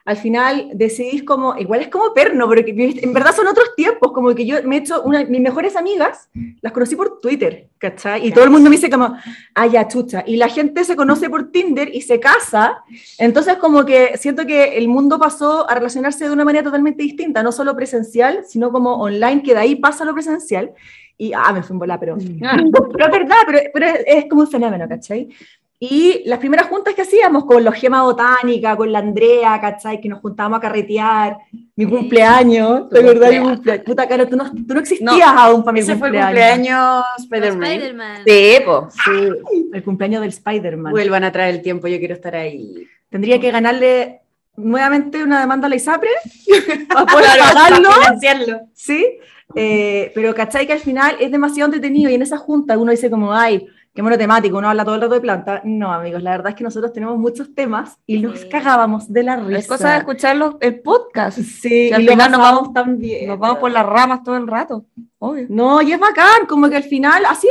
al final decidís como, igual es como perno, pero que en verdad son otros tiempos, como que yo me he hecho, una, mis mejores amigas, las conocí por Twitter, ¿cachai? Y todo el mundo me dice como, ah, ya, chucha, y la gente se conoce por Tinder y se casa, entonces como que siento que el mundo pasó a relacionarse de una manera totalmente distinta, no solo presencial, sino como online, que de ahí pasa lo presencial, y, ah, me fui en bola, pero... Pero es verdad, pero, pero es, es como un fenómeno, ¿cachai? Y las primeras juntas que hacíamos con los Gema Botánica, con la Andrea, ¿cachai? Que nos juntábamos a carretear, mi cumpleaños, Tu ¿de verdad? Mi cumpleaños. cumpleaños. Puta, Caro, tú no, tú no existías aún para mi Ese fue el cumpleaños. cumpleaños Spider-Man. Spider-Man. Sí, pues. Sí, el cumpleaños del Spider-Man. Vuelvan a traer el tiempo, yo quiero estar ahí. Tendría que ganarle nuevamente una demanda a la ISAPRE para poder pagarlo. financiarlo. ¿sí? Eh, pero cachai que al final es demasiado entretenido y en esa junta uno dice como, ay, qué monotemático, uno habla todo el rato de planta. No, amigos, la verdad es que nosotros tenemos muchos temas y nos Sí. cagábamos de la risa. Es cosa de escucharlo el podcast. Sí, Y al y final nos vamos- tan bien. Nos vamos por las ramas todo el rato. Obvio. No, y es bacán, como que al final, así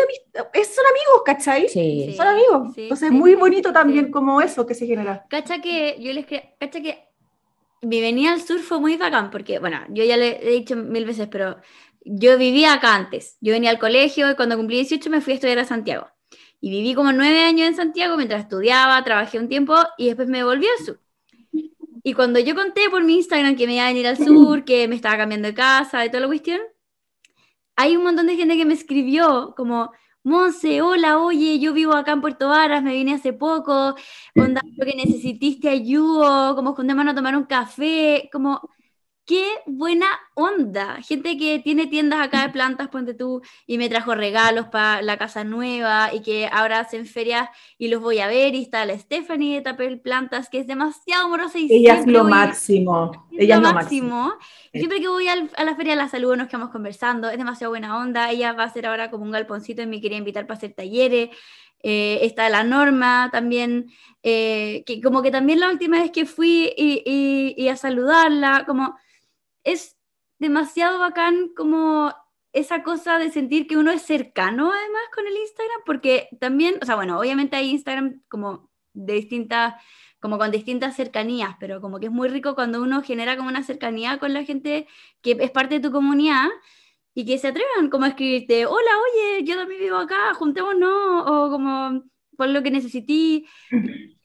es, son amigos, ¿cachai? Sí. Son amigos. sí, Entonces, sí, muy sí, bonito también sí. como eso que se genera. Cacha que yo les cre- cacha que mi venida al sur fue muy bacán, porque, bueno, yo ya le he dicho mil veces, pero yo vivía acá antes. Yo venía al colegio y cuando cumplí 18 me fui a estudiar a Santiago. Y viví como nueve años en Santiago mientras estudiaba, trabajé un tiempo y después me volví al sur. Y cuando yo conté por mi Instagram que me iba a venir al sur, que me estaba cambiando de casa y toda la cuestión, hay un montón de gente que me escribió como, Monse, hola, oye, yo vivo acá en Puerto Varas, me vine hace poco, onda, lo que necesitiste ayudo, como juntémonos a tomar un café, como, qué buena onda. Gente que tiene tiendas acá de plantas, ponte tú, y me trajo regalos para la casa nueva, y que ahora hacen ferias y los voy a ver, y está la Stephanie de Tapel Plantas, que es demasiado amorosa y Ella es lo máximo. Ella es lo máximo. máximo. Y Siempre que voy al- a la feria de la salud nos quedamos conversando, es demasiado buena onda. Ella va a hacer ahora como un galponcito y me quería invitar para hacer talleres. Eh, está la Norma también, eh, que como que también la última vez que fui y, y- y a saludarla, como es demasiado bacán como esa cosa de sentir que uno es cercano además con el Instagram, porque también, o sea, bueno, obviamente hay Instagram como de distintas como con distintas cercanías, pero como que es muy rico cuando uno genera como una cercanía con la gente que es parte de tu comunidad y que se atrevan como a escribirte, hola, oye, yo también vivo acá, juntémonos, o como por lo que necesité.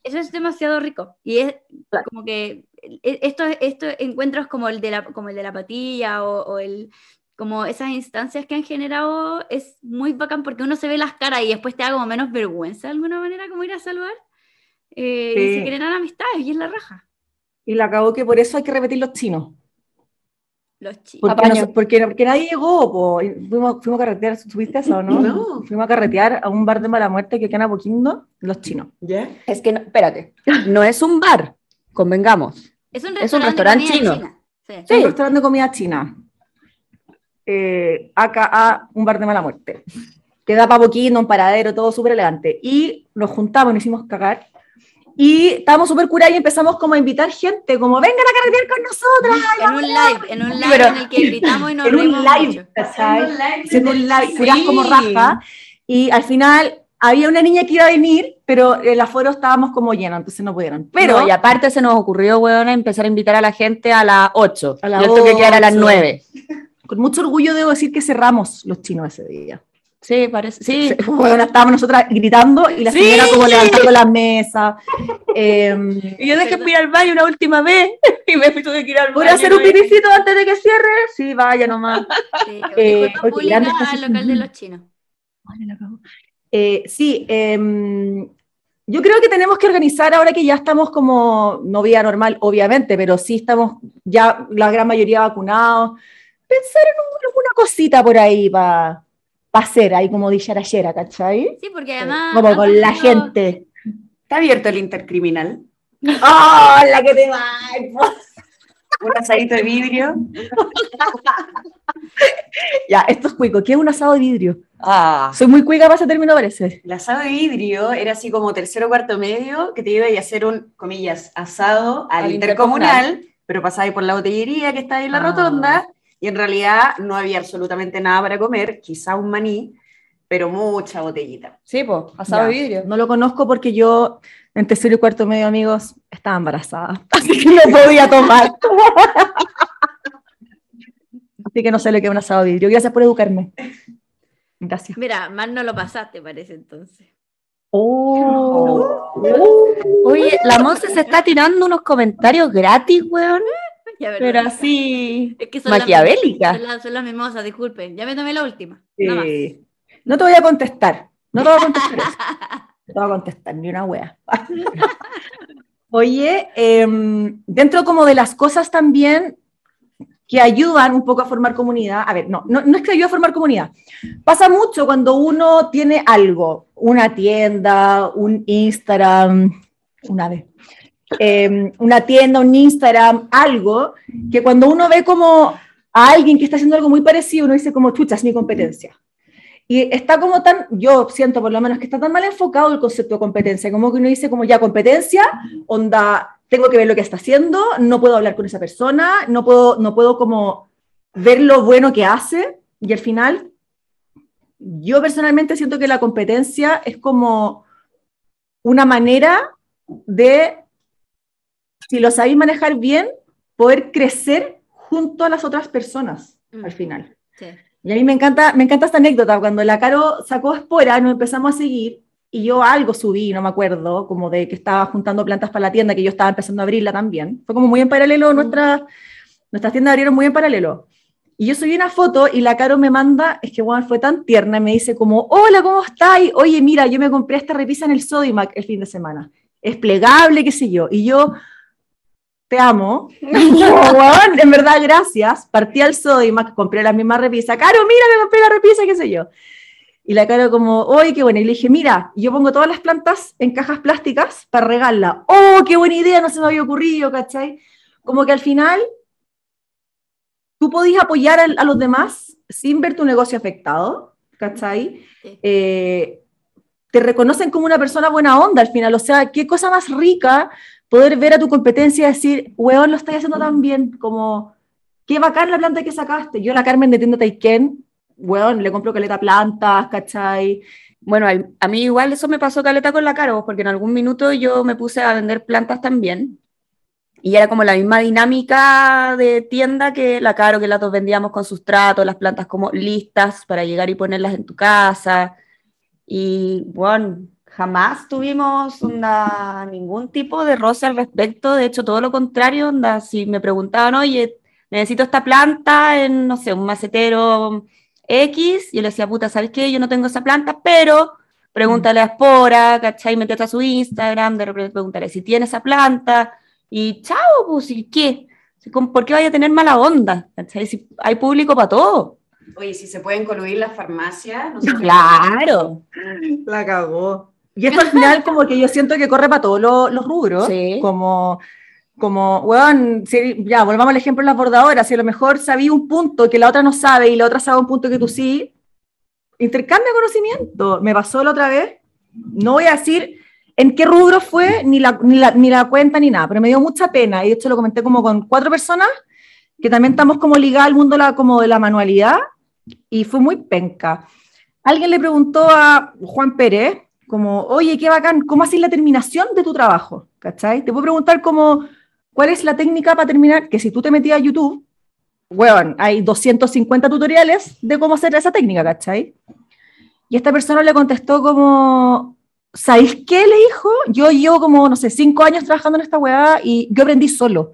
Eso es demasiado rico. Y es como que estos, estos encuentros como el de la, como el de la patilla o, o el como esas instancias que han generado es muy bacán porque uno se ve las caras y después te da como menos vergüenza de alguna manera como ir a saludar. Eh, Y Sí. se generan amistades y es la raja. Y la acabó que por eso hay que repetir los chinos. Los chicos. Porque, no- porque, porque nadie llegó, po. Y Fuimos, fuimos a carretear, ¿subiste eso o no? No. Fuimos a carretear a un bar de mala muerte que queda en Apoquindo, los chinos. ¿Ya? Es que, no- espérate, no es un bar, convengamos. Es un Es un restaurante, de restaurante comida chino. china. Sí. Es un restaurante de comida china. Eh, AKA, un bar de mala muerte. Que da un paradero, todo súper elegante. Y nos juntamos, nos hicimos cagar. Y estábamos súper curados y empezamos como a invitar gente, como vengan a carretear con nosotras. En un live, en un live Pero- en el que gritamos y nos en un live, mucho. ¿cachai? Haciendo un live, curas como raja. Y al final había una niña que iba a venir, pero el aforo estábamos como lleno, entonces no pudieron. Pero Pero, y aparte se nos ocurrió, weón, empezar a invitar a la gente a las 8. A las y esto que a las 8. 9. con mucho orgullo debo decir que cerramos los chinos ese día. Sí, parece. Sí. Bueno, estábamos nosotras gritando y la Sí. señora como levantando la mesa. Eh, Y yo dejé ir al baño una última vez y me tuve que ir al baño. ¿Podría hacer un ¿no? pipicito antes de que cierre? Sí, vaya nomás. Sí, Eh, oye, al local de los chinos. Eh, sí, em, yo creo que tenemos que organizar ahora que ya estamos como, no vía normal, obviamente, pero sí estamos ya la gran mayoría vacunados, pensar en un- alguna cosita por ahí para hacer, ahí como dicharachera, ¿cachai? Sí, porque además. Como con la gente. ¿Está abierto el intercriminal? ¡Oh, la que te va! Un asadito de vidrio. Ya, esto es cuico. ¿Qué es un asado de vidrio? Ah. Soy muy cuica para ese término, parece. El asado de vidrio era así como tercero o cuarto medio, que te iba a hacer un, comillas, asado al, Al intercomunal, pero pasaba por la botellería que está ahí en la Ah. rotonda, y en realidad no había absolutamente nada para comer, quizá un maní, pero mucha botellita. Sí, pues, asado Ya. de vidrio. No lo conozco porque yo, en tercero y cuarto medio, amigos, estaba embarazada. Así que no podía tomar. Así que no sé lo que es un asado de vidrio. Gracias por educarme. Gracias. Mira, mal no lo pasaste, parece entonces. Oh. Oye, la Monse se está tirando unos comentarios gratis, weón. Ya, verdad. Pero así. Es que son las- maquiavélica. Son las, son las mimosas, disculpen. Ya me tomé la última. Nada más. No te voy a contestar. No te voy a contestar eso. No te voy a contestar ni una wea. Oye, em, dentro como de las cosas también que ayudan un poco a formar comunidad, a ver, no, no, no es que ayude a formar comunidad, pasa mucho cuando uno tiene algo, una tienda, un Instagram, una vez, em, una tienda, un Instagram, algo, que cuando uno ve como a alguien que está haciendo algo muy parecido, uno dice como, chucha, es mi competencia. Y está como tan, yo siento por lo menos que está tan mal enfocado el concepto de competencia, como que uno dice como ya competencia, onda, tengo que ver lo que está haciendo, no puedo hablar con esa persona, no puedo, no puedo como ver lo bueno que hace y al final, yo personalmente siento que la competencia es como una manera de, si lo sabéis manejar bien, poder crecer junto a las otras personas al Mm. final. Sí. Y a mí me encanta, me encanta esta anécdota, cuando la Caro sacó Espora, nos empezamos a seguir, y yo algo subí, no me acuerdo, como de que estaba juntando plantas para la tienda, que yo estaba empezando a abrirla también. Fue como muy en paralelo, nuestras, nuestras tiendas abrieron muy en paralelo. Y yo subí una foto y la Caro me manda, es que bueno, fue tan tierna, me dice como, hola, ¿cómo estáis? Oye, mira, yo me compré esta repisa en el Sodimac el fin de semana. Es plegable, qué sé yo. Y yo, te amo. Weón, en verdad, gracias. Partí al Sodimac, compré la misma repisa. Caro, mira, me compré la repisa, qué sé yo. Y la Caro como, oye, qué buena. Y le dije, mira, yo pongo todas las plantas en cajas plásticas para regarla. Oh, qué buena idea, no se me había ocurrido, ¿cachai? Como que al final tú podías apoyar a, a los demás sin ver tu negocio afectado, ¿cachai? Sí. Eh, te reconocen como una persona buena onda al final. O sea, qué cosa más rica poder ver a tu competencia y decir, weón, lo estás haciendo tan bien, como, qué bacán la planta que sacaste. Yo la Carmen de tienda Taiken, weón, le compro caleta plantas, ¿cachai? Bueno, a mí igual eso me pasó caleta con la Caro, porque en algún minuto yo me puse a vender plantas también. Y era como la misma dinámica de tienda que la Caro, que las dos vendíamos con sustrato, las plantas como listas para llegar y ponerlas en tu casa. Y bueno, jamás tuvimos onda, ningún tipo de roce al respecto. De hecho, todo lo contrario, onda, si me preguntaban, oye, necesito esta planta en, no sé, un macetero X, y yo le decía, puta, ¿sabes qué? Yo no tengo esa planta, pero pregúntale a Espora, ¿cachai? Métete a su Instagram, de repente pregúntale si tiene esa planta, y chao, pues, ¿y qué? Si, ¿cómo- ¿Por qué vaya a tener mala onda? ¿cachai? Si hay público para todo. Oye, si se pueden coludir las farmacias, no sé qué. Claro. La cagó. Y esto al final como que yo siento que corre para todos los, los rubros, Sí. como, como, weón, si- ya, volvamos al ejemplo de las bordadoras, si a lo mejor sabía un punto que la otra no sabe y la otra sabe un punto que tú sí, intercambia conocimiento. Me pasó la otra vez, no voy a decir en qué rubro fue, ni la, ni la, ni la cuenta, ni nada, pero me dio mucha pena, y de hecho lo comenté como con cuatro personas, que también estamos como ligadas al mundo la, como de la manualidad, y fue muy penca. Alguien le preguntó a Juan Pérez, como, oye, qué bacán, ¿cómo haces la terminación de tu trabajo? ¿Cachai? Te puedo preguntar como, ¿cuál es la técnica para terminar? Que si tú te metías a YouTube, weón, hay 250 tutoriales de cómo hacer esa técnica, ¿cachai? Y esta persona le contestó como, ¿sabéis qué? Le dijo, yo llevo como, no sé, cinco años trabajando en esta weá y yo aprendí solo.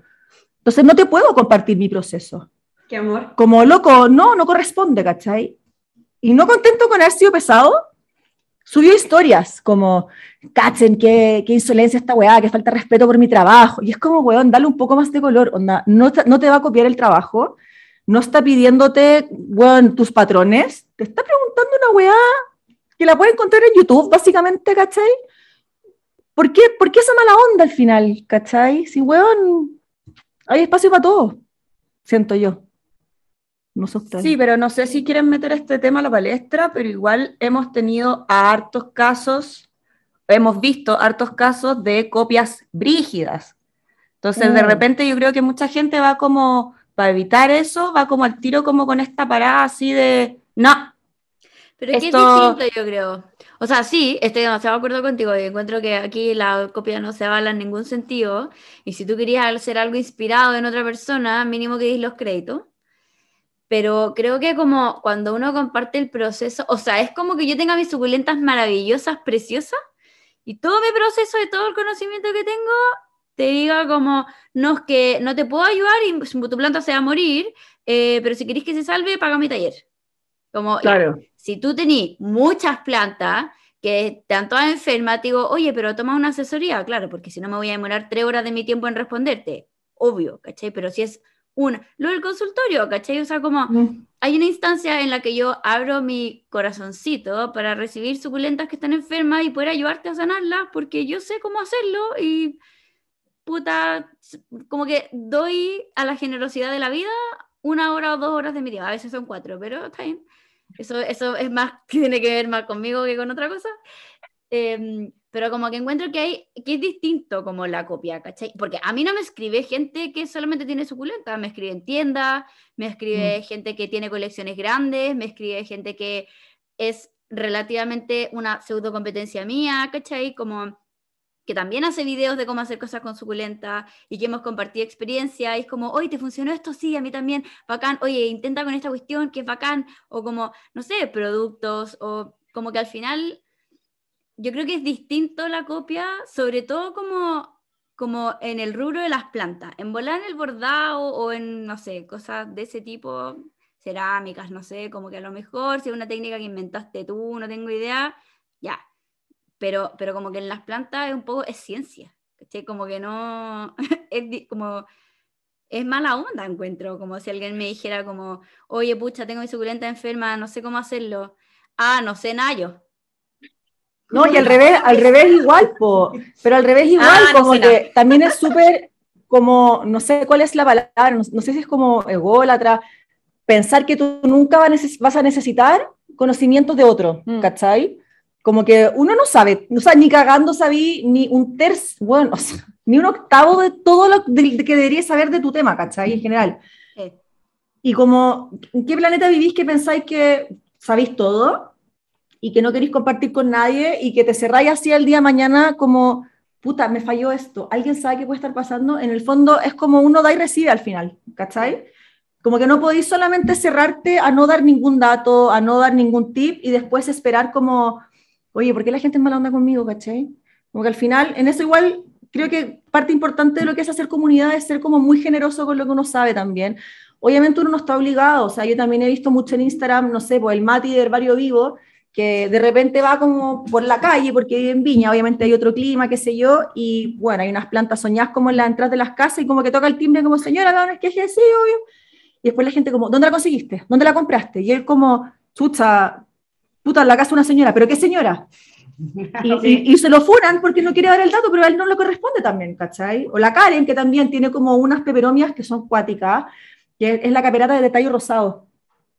Entonces no te puedo compartir mi proceso Qué amor. como loco, no, no corresponde, ¿cachai? Y no contento con haber sido pesado, subió historias como, cachen, qué, insolencia esta weá, que falta respeto por mi trabajo. Y es como, weón, dale un poco más de color, onda, no te, no te va a copiar el trabajo, no está pidiéndote, weón, tus patrones, te está preguntando una weá que la puedes encontrar en YouTube, básicamente, ¿cachai? ¿Por qué, ¿Por qué esa mala onda al final, cachai? Si, weón, hay espacio para todo, siento yo. Sí, pero no sé si quieren meter este tema a la palestra, pero igual hemos tenido a hartos casos, hemos visto hartos casos de copias brígidas. Entonces, de Mm. repente yo creo que mucha gente va como, para evitar eso, va como al tiro como con esta parada así de, no, Pero es que es Esto- distinto, yo creo. O sea, sí, estoy demasiado de acuerdo contigo. y encuentro que aquí la copia no se avala en ningún sentido. Y si tú querías hacer algo inspirado en otra persona, mínimo que des los créditos. Pero creo que como cuando uno comparte el proceso, o sea, es como que yo tenga mis suculentas maravillosas, preciosas, y todo mi proceso y todo el conocimiento que tengo, te diga como, no es que no te puedo ayudar y tu planta se va a morir, eh, pero si queréis que se salve, paga mi taller. Como, ya, Claro. si tú tenés muchas plantas que están todas enfermas, te digo, oye, pero toma una asesoría, claro, porque si no me voy a demorar tres horas de mi tiempo en responderte, obvio, ¿cachai? Pero si es una, lo del consultorio, ¿cachai? O sea, como Mm. hay una instancia en la que yo abro mi corazoncito para recibir suculentas que están enfermas y poder ayudarte a sanarlas, porque yo sé cómo hacerlo y puta, como que doy a la generosidad de la vida una hora o dos horas de mi día, a veces son cuatro, pero está bien. Eso, eso es más, tiene que ver más conmigo que con otra cosa. Em, pero como que encuentro que, hay, que es distinto como la copia, ¿cachai? Porque a mí no me escribe gente que solamente tiene suculenta, me escribe en tienda, me escribe mm. gente que tiene colecciones grandes, me escribe gente que es relativamente una pseudo competencia mía, ¿cachai? Como que también hace videos de cómo hacer cosas con suculenta y que hemos compartido experiencia y es como, oye, ¿te funcionó esto? Sí, a mí también, bacán, oye, intenta con esta cuestión que es bacán, o como, no sé, productos, o como que al final yo creo que es distinto la copia, sobre todo como, como en el rubro de las plantas. En volar en el bordado o en, no sé, cosas de ese tipo, cerámicas, no sé, como que a lo mejor si es una técnica que inventaste tú, no tengo idea, ya. Pero, pero como que en las plantas es un poco, es ciencia, Como que no, es como, es mala onda encuentro, como si alguien me dijera como, oye, pucha, tengo mi suculenta enferma, no sé cómo hacerlo. Ah, no sé, Nayo. No, y al revés, al revés igual, po. pero al revés igual, ah, como que también es súper, como, no sé cuál es la palabra, no, sé si es como ególatra, pensar que tú nunca vas a necesitar conocimientos de otro, mm. ¿cachai? Como que uno no sabe, o sea, ni cagando sabí ni un tercio, bueno, ni un octavo de todo lo que deberías saber de tu tema, ¿cachai? En general. Y como, ¿en qué planeta vivís que pensáis que sabéis todo? Y que no queréis compartir con nadie y que te cerráis así el día de mañana como, puta, me falló esto, alguien sabe qué puede estar pasando, en el fondo es como uno da y recibe al final, ¿cachai? Como que no podéis solamente cerrarte a no dar ningún dato, a no dar ningún tip y después esperar como, oye, ¿por qué la gente es mala onda conmigo, cachai? Como que al final, en eso igual, creo que parte importante de lo que es hacer comunidad es ser como muy generoso con lo que uno sabe también. Obviamente uno no está obligado, o sea, yo también he visto mucho en Instagram, no sé, pues el Mati del Barrio Vivo, que de repente va como por la calle, porque vive en Viña, obviamente hay otro clima, qué sé yo, y bueno, hay unas plantas soñadas como en la entrada de las casas y como que toca el timbre como, señora, que es que sí, obvio. Y después la gente como, ¿dónde la conseguiste? ¿Dónde la compraste? Y él como, chucha, puta, en la casa de una señora, ¿pero qué señora? Y, y, se lo furan porque no quiere dar el dato, pero a él no le corresponde también, ¿cachai? O la Karen, que también tiene como unas peperomias que son cuáticas, que es la caperata de detalle rosado.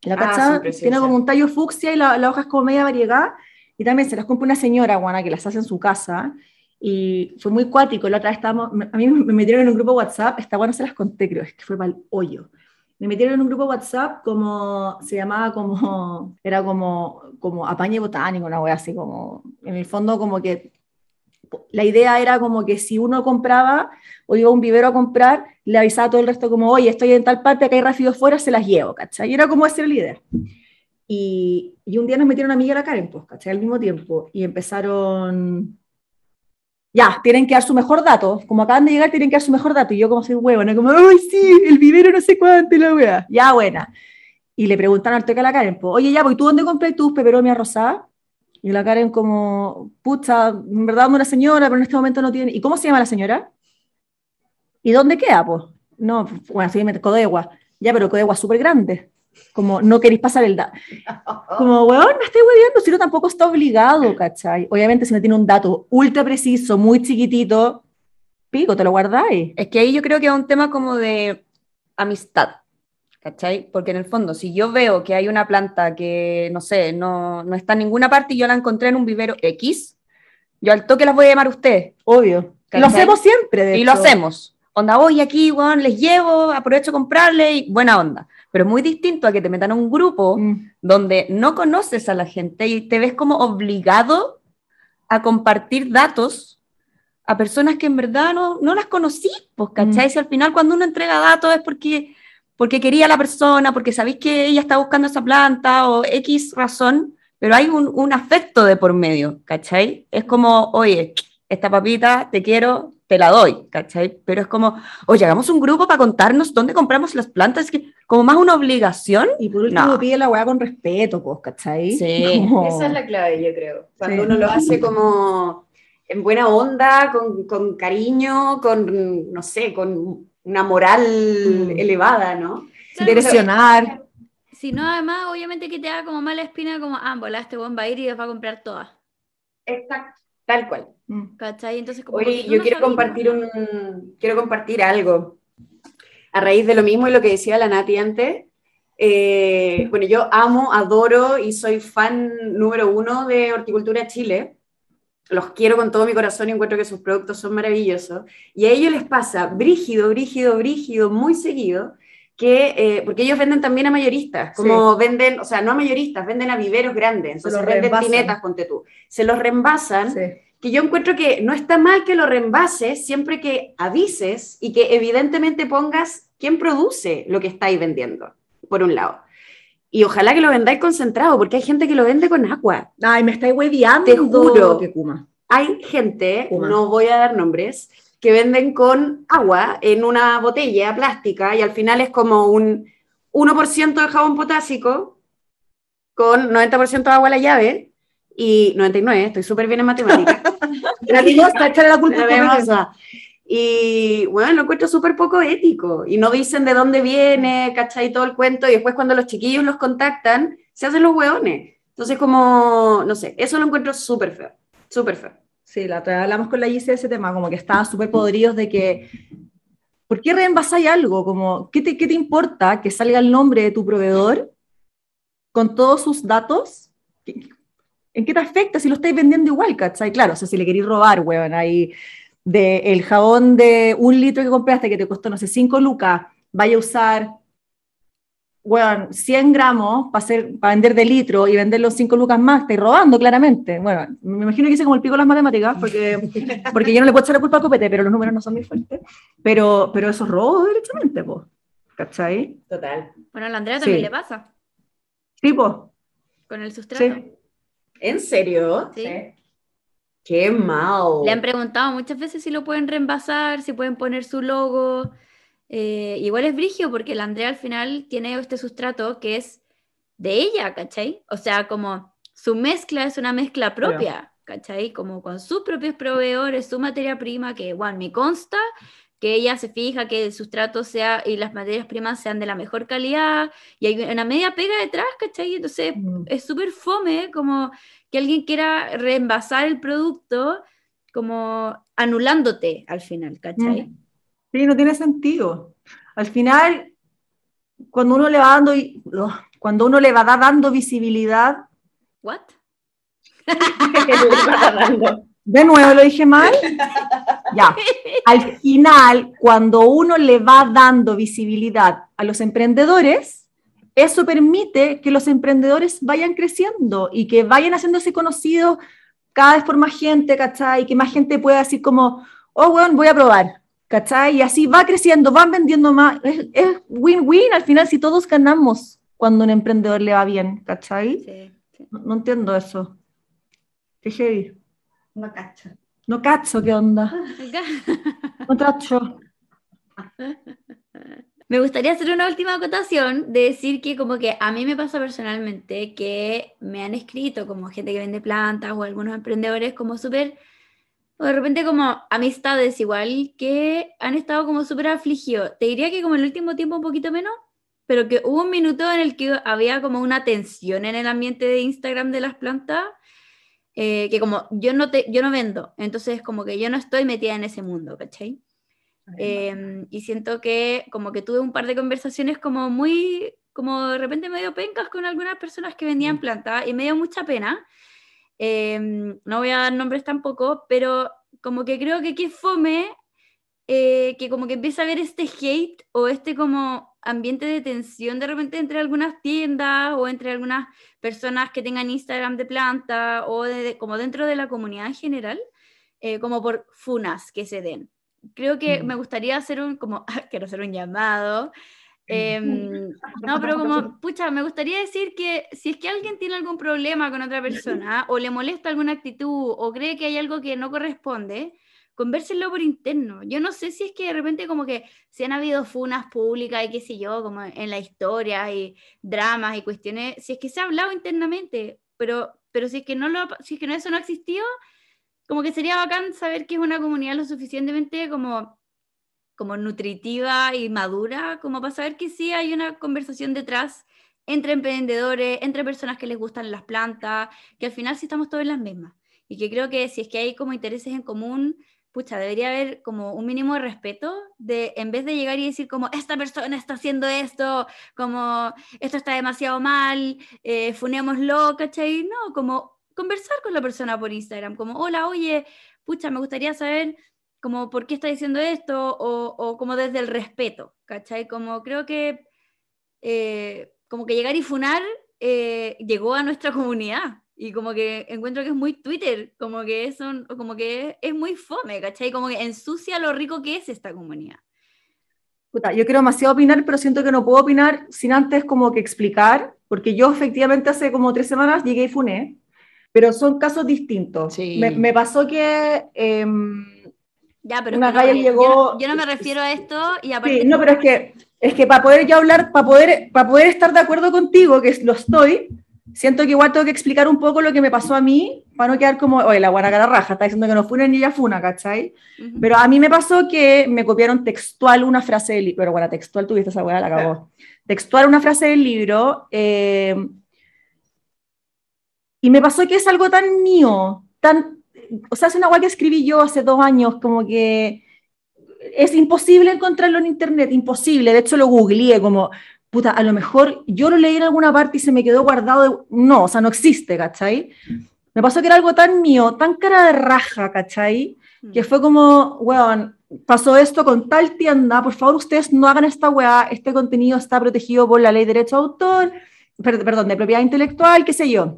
La ah, tiene como un tallo fucsia y la, la, hoja es como media variegada. Y también se las compra una señora, guana, que las hace en su casa. Y fue muy cuático. La otra vez estábamos, a mí me metieron en un grupo WhatsApp, esta guana se las conté, creo, es que fue para el hoyo. Me metieron en un grupo WhatsApp como, se llamaba como, era como, como apañe botánico, una wea así como, en el fondo como que la idea era como que si uno compraba o iba a un vivero a comprar, le avisaba todo el resto como, oye, estoy en tal parte, acá hay rápido fuera, se las llevo, ¿cachai? Y era como esa la idea. Y, y, un día nos metieron a mí y a la Karen, pues, ¿cachai? Al mismo tiempo. Y empezaron, ya, tienen que dar su mejor dato. Como acaban de llegar, tienen que dar su mejor dato. Y yo como soy huevo, ¿no? Como, ay, sí, el vivero no sé cuánto, la wea. Ya, buena. Y le preguntan al toque a la Karen, pues, oye, ya, pues, ¿tú dónde compré tus peperomias rosadas? Y la Karen como, pucha, en verdad una señora, pero en este momento no tiene... ¿Y cómo se llama la señora? ¿Y dónde queda, pues? No, bueno, sí, Codegua. Ya, pero Codegua es súper grande. Como, no queréis pasar el dato. Como, weón, me estoy hueviendo, si no tampoco está obligado, ¿cachai? Obviamente si no tiene un dato ultra preciso, muy chiquitito, pico, te lo guardáis. Es que ahí yo creo que es un tema como de amistad. ¿Cachai? Porque en el fondo, si yo veo que hay una planta que, no sé, no, no está en ninguna parte y yo la encontré en un vivero X, yo al toque las voy a llamar a usted. Obvio. Lo hacemos siempre, de Y lo hacemos. Onda, voy aquí, bueno, les llevo, aprovecho a comprarle y buena onda. Pero es muy distinto a que te metan a un grupo mm. donde no conoces a la gente y te ves como obligado a compartir datos a personas que en verdad no, no las conocí, pues, ¿cachai? Mm. Si al final cuando uno entrega datos es porque porque quería a la persona, porque sabéis que ella está buscando esa planta o X razón, pero hay un, un, afecto de por medio, ¿cachai? Es como, oye, esta papita te quiero, te la doy, ¿cachai? Pero es como, oye, hagamos un grupo para contarnos dónde compramos las plantas, es que como más una obligación. Y por último pide la weá con respeto, pues, ¿cachai? Sí. Esa es la clave, yo creo. Cuando uno lo hace como en buena onda, con, con cariño, con, no sé, con una moral mm. elevada, ¿no? Direccionar. Si no, además, obviamente que te haga como mala espina, como, ah, este buen va a ir y va a comprar todas. Exacto, tal cual. Mm. ¿Cachai? Entonces, como Oye, yo quiero compartir, un, quiero compartir algo. A raíz de lo mismo y lo que decía la Nati antes, Eh, bueno, yo amo, adoro y soy fan número uno de Horticultura Chile. Los quiero con todo mi corazón y encuentro que sus productos son maravillosos. Y a ellos les pasa brígido, brígido, brígido, muy seguido, que, eh, porque ellos venden también a mayoristas, como venden, o sea, no a mayoristas, venden a viveros grandes, entonces venden reembasan. pinetas, ponte tú. Se los reembasan Sí. que yo encuentro que no está mal que lo reembases siempre que avises y que evidentemente pongas quién produce lo que estáis vendiendo, por un lado. Y ojalá que lo vendáis concentrado, porque hay gente que lo vende con agua. Ay, me estáis hueviando. Te juro. Que kuma. Hay gente, no voy a dar nombres, que venden con agua en una botella plástica y al final es como un 1% de jabón potásico con 90% de agua a la llave y 99, estoy súper bien en matemáticas. La mimosa, echarle la culpa La. Y bueno, lo encuentro súper poco ético. Y no dicen de dónde viene, ¿cachai? Todo el cuento. Y después cuando los chiquillos los contactan, se hacen los hueones. Entonces, como, no sé, eso lo encuentro súper feo. Súper feo. Sí, la otra hablamos con la Gise de ese tema, como que estaban súper podridos de que, ¿por qué reenvasáis algo? Como, ¿qué te, ¿qué te importa que salga el nombre de tu proveedor con todos sus datos? ¿Qué- ¿En qué te afecta si lo estáis vendiendo igual, cachai? Claro, o sea, si le queréis robar, weón, ahí, de el jabón de un litro que compraste que te costó, no sé, 5 lucas, vaya a usar, weón, 100 gramos para para vender de litro y vender los 5 lucas más, estáis robando claramente. Bueno, me imagino que hice como el pico de las matemáticas, porque, porque yo no le puedo echar la culpa al copete, pero los números no son muy fuertes. Pero, pero eso es robo derechamente, pues. ¿Cachai? Total. Bueno, a la Andrea también Sí. le pasa Sí, pues. con el sustrato. Sí. ¿En serio? Sí. Qué mal. Le han preguntado muchas veces si lo pueden reembasar, si pueden poner su logo. Eh, igual es brigio porque la Andrea al final tiene este sustrato que es de ella, ¿cachai? O sea, como su mezcla es una mezcla propia, ¿cachai? Como con sus propios proveedores, su materia prima, que, bueno, me consta que ella se fija que el sustrato sea y las materias primas sean de la mejor calidad y hay una media pega detrás, ¿cachai? Entonces Mm. es súper fome como que alguien quiera reenvasar el producto como anulándote al final, ¿cachai? Mm. Sí, no tiene sentido. Al final, cuando uno le va dando, ugh, cuando uno le va da- dando visibilidad, ¿What? de nuevo lo dije mal, ya. Al final, cuando uno le va dando visibilidad a los emprendedores, eso permite que los emprendedores vayan creciendo y que vayan haciéndose conocidos cada vez por más gente, ¿cachai? Y que más gente pueda decir como, oh, bueno, voy a probar, ¿cachai? Y así va creciendo, van vendiendo más. Es win-win al final si todos ganamos cuando un emprendedor le va bien, ¿cachai? Sí, sí. No, no entiendo eso. Qué heavy. No cacho. No cacho, ¿qué onda? No cacho. Me gustaría hacer una última acotación de decir que como que a mí me pasa personalmente que me han escrito como gente que vende plantas o algunos emprendedores como súper, o de repente como amistades igual, que han estado como súper afligidos. Te diría que como el último tiempo un poquito menos, pero que hubo un minuto en el que había como una tensión en el ambiente de Instagram de las plantas, eh, que como yo no, te, yo no vendo, entonces como que yo no estoy metida en ese mundo, ¿cachai? Em, y siento que como que tuve un par de conversaciones como muy, como de repente medio pencas con algunas personas que vendían plantas y me dio mucha pena. Em, no voy a dar nombres tampoco, pero como que creo que qué fome eh, que como que empieza a haber este hate o este como ambiente de tensión de repente entre algunas tiendas o entre algunas personas que tengan Instagram de planta o de- como dentro de la comunidad en general, eh, como por funas que se den creo que Mm. me gustaría hacer un, como, quiero hacer un llamado. em, no, pero como, pucha, me gustaría decir que si es que alguien tiene algún problema con otra persona o le molesta alguna actitud o cree que hay algo que no corresponde, convérselo por interno. Yo no sé si es que de repente como que si han habido funas públicas y qué sé yo, como en la historia y dramas y cuestiones, si es que se ha hablado internamente, pero, pero si es que no lo, si es que no, eso no ha existido, como que sería bacán saber que es una comunidad lo suficientemente como, como nutritiva y madura, como para saber que sí hay una conversación detrás entre emprendedores, entre personas que les gustan las plantas, que al final sí estamos todos en las mismas. Y que creo que si es que hay como intereses en común, pucha, debería haber como un mínimo de respeto de, en vez de llegar y decir como, esta persona está haciendo esto, como, esto está demasiado mal, eh, funémoslo, ¿cachai? No, como conversar con la persona por Instagram, como, hola, oye, pucha, me gustaría saber como por qué está diciendo esto, o, o como desde el respeto, ¿cachai? Como creo que, eh, como que llegar y funar eh, llegó a nuestra comunidad, y como que encuentro que es muy Twitter, como que es, un, como que es, muy fome, ¿cachai? Como que ensucia lo rico que es esta comunidad. Puta, yo quiero demasiado opinar, pero siento que no puedo opinar sin antes como que explicar, porque yo efectivamente hace como tres semanas llegué y funé, pero son casos distintos. Sí. Me, me pasó que... em, Ya, pero Una que no, galla yo- llegó- Yo, yo no me refiero a esto y aparte... Sí, no, pero es que, es que para poder yo hablar, para poder, para poder estar de acuerdo contigo, que lo estoy, siento que igual tengo que explicar un poco lo que me pasó a mí, para no quedar como, oye, la buena cara raja, está diciendo que no funa ni ella funa, ¿cachai? Ujú. Pero a mí me pasó que me copiaron textual una frase del libro, pero bueno, textual tuviste esa weá, la cagó. Textual una frase del libro, eh, y me pasó que es algo tan mío, tan, o sea, es una weá que escribí yo hace dos años, como que es imposible encontrarlo en internet, imposible, de hecho lo googleé como, puta, a lo mejor yo lo leí en alguna parte y se me quedó guardado, de- no, o sea, no existe, ¿cachai? Me pasó que era algo tan mío, tan cara de raja, ¿cachai? que fue como, weón, pasó esto con tal tienda, por favor ustedes no hagan esta weá, este contenido está protegido por la ley de derecho de autor, per- perdón, de propiedad intelectual, qué sé yo.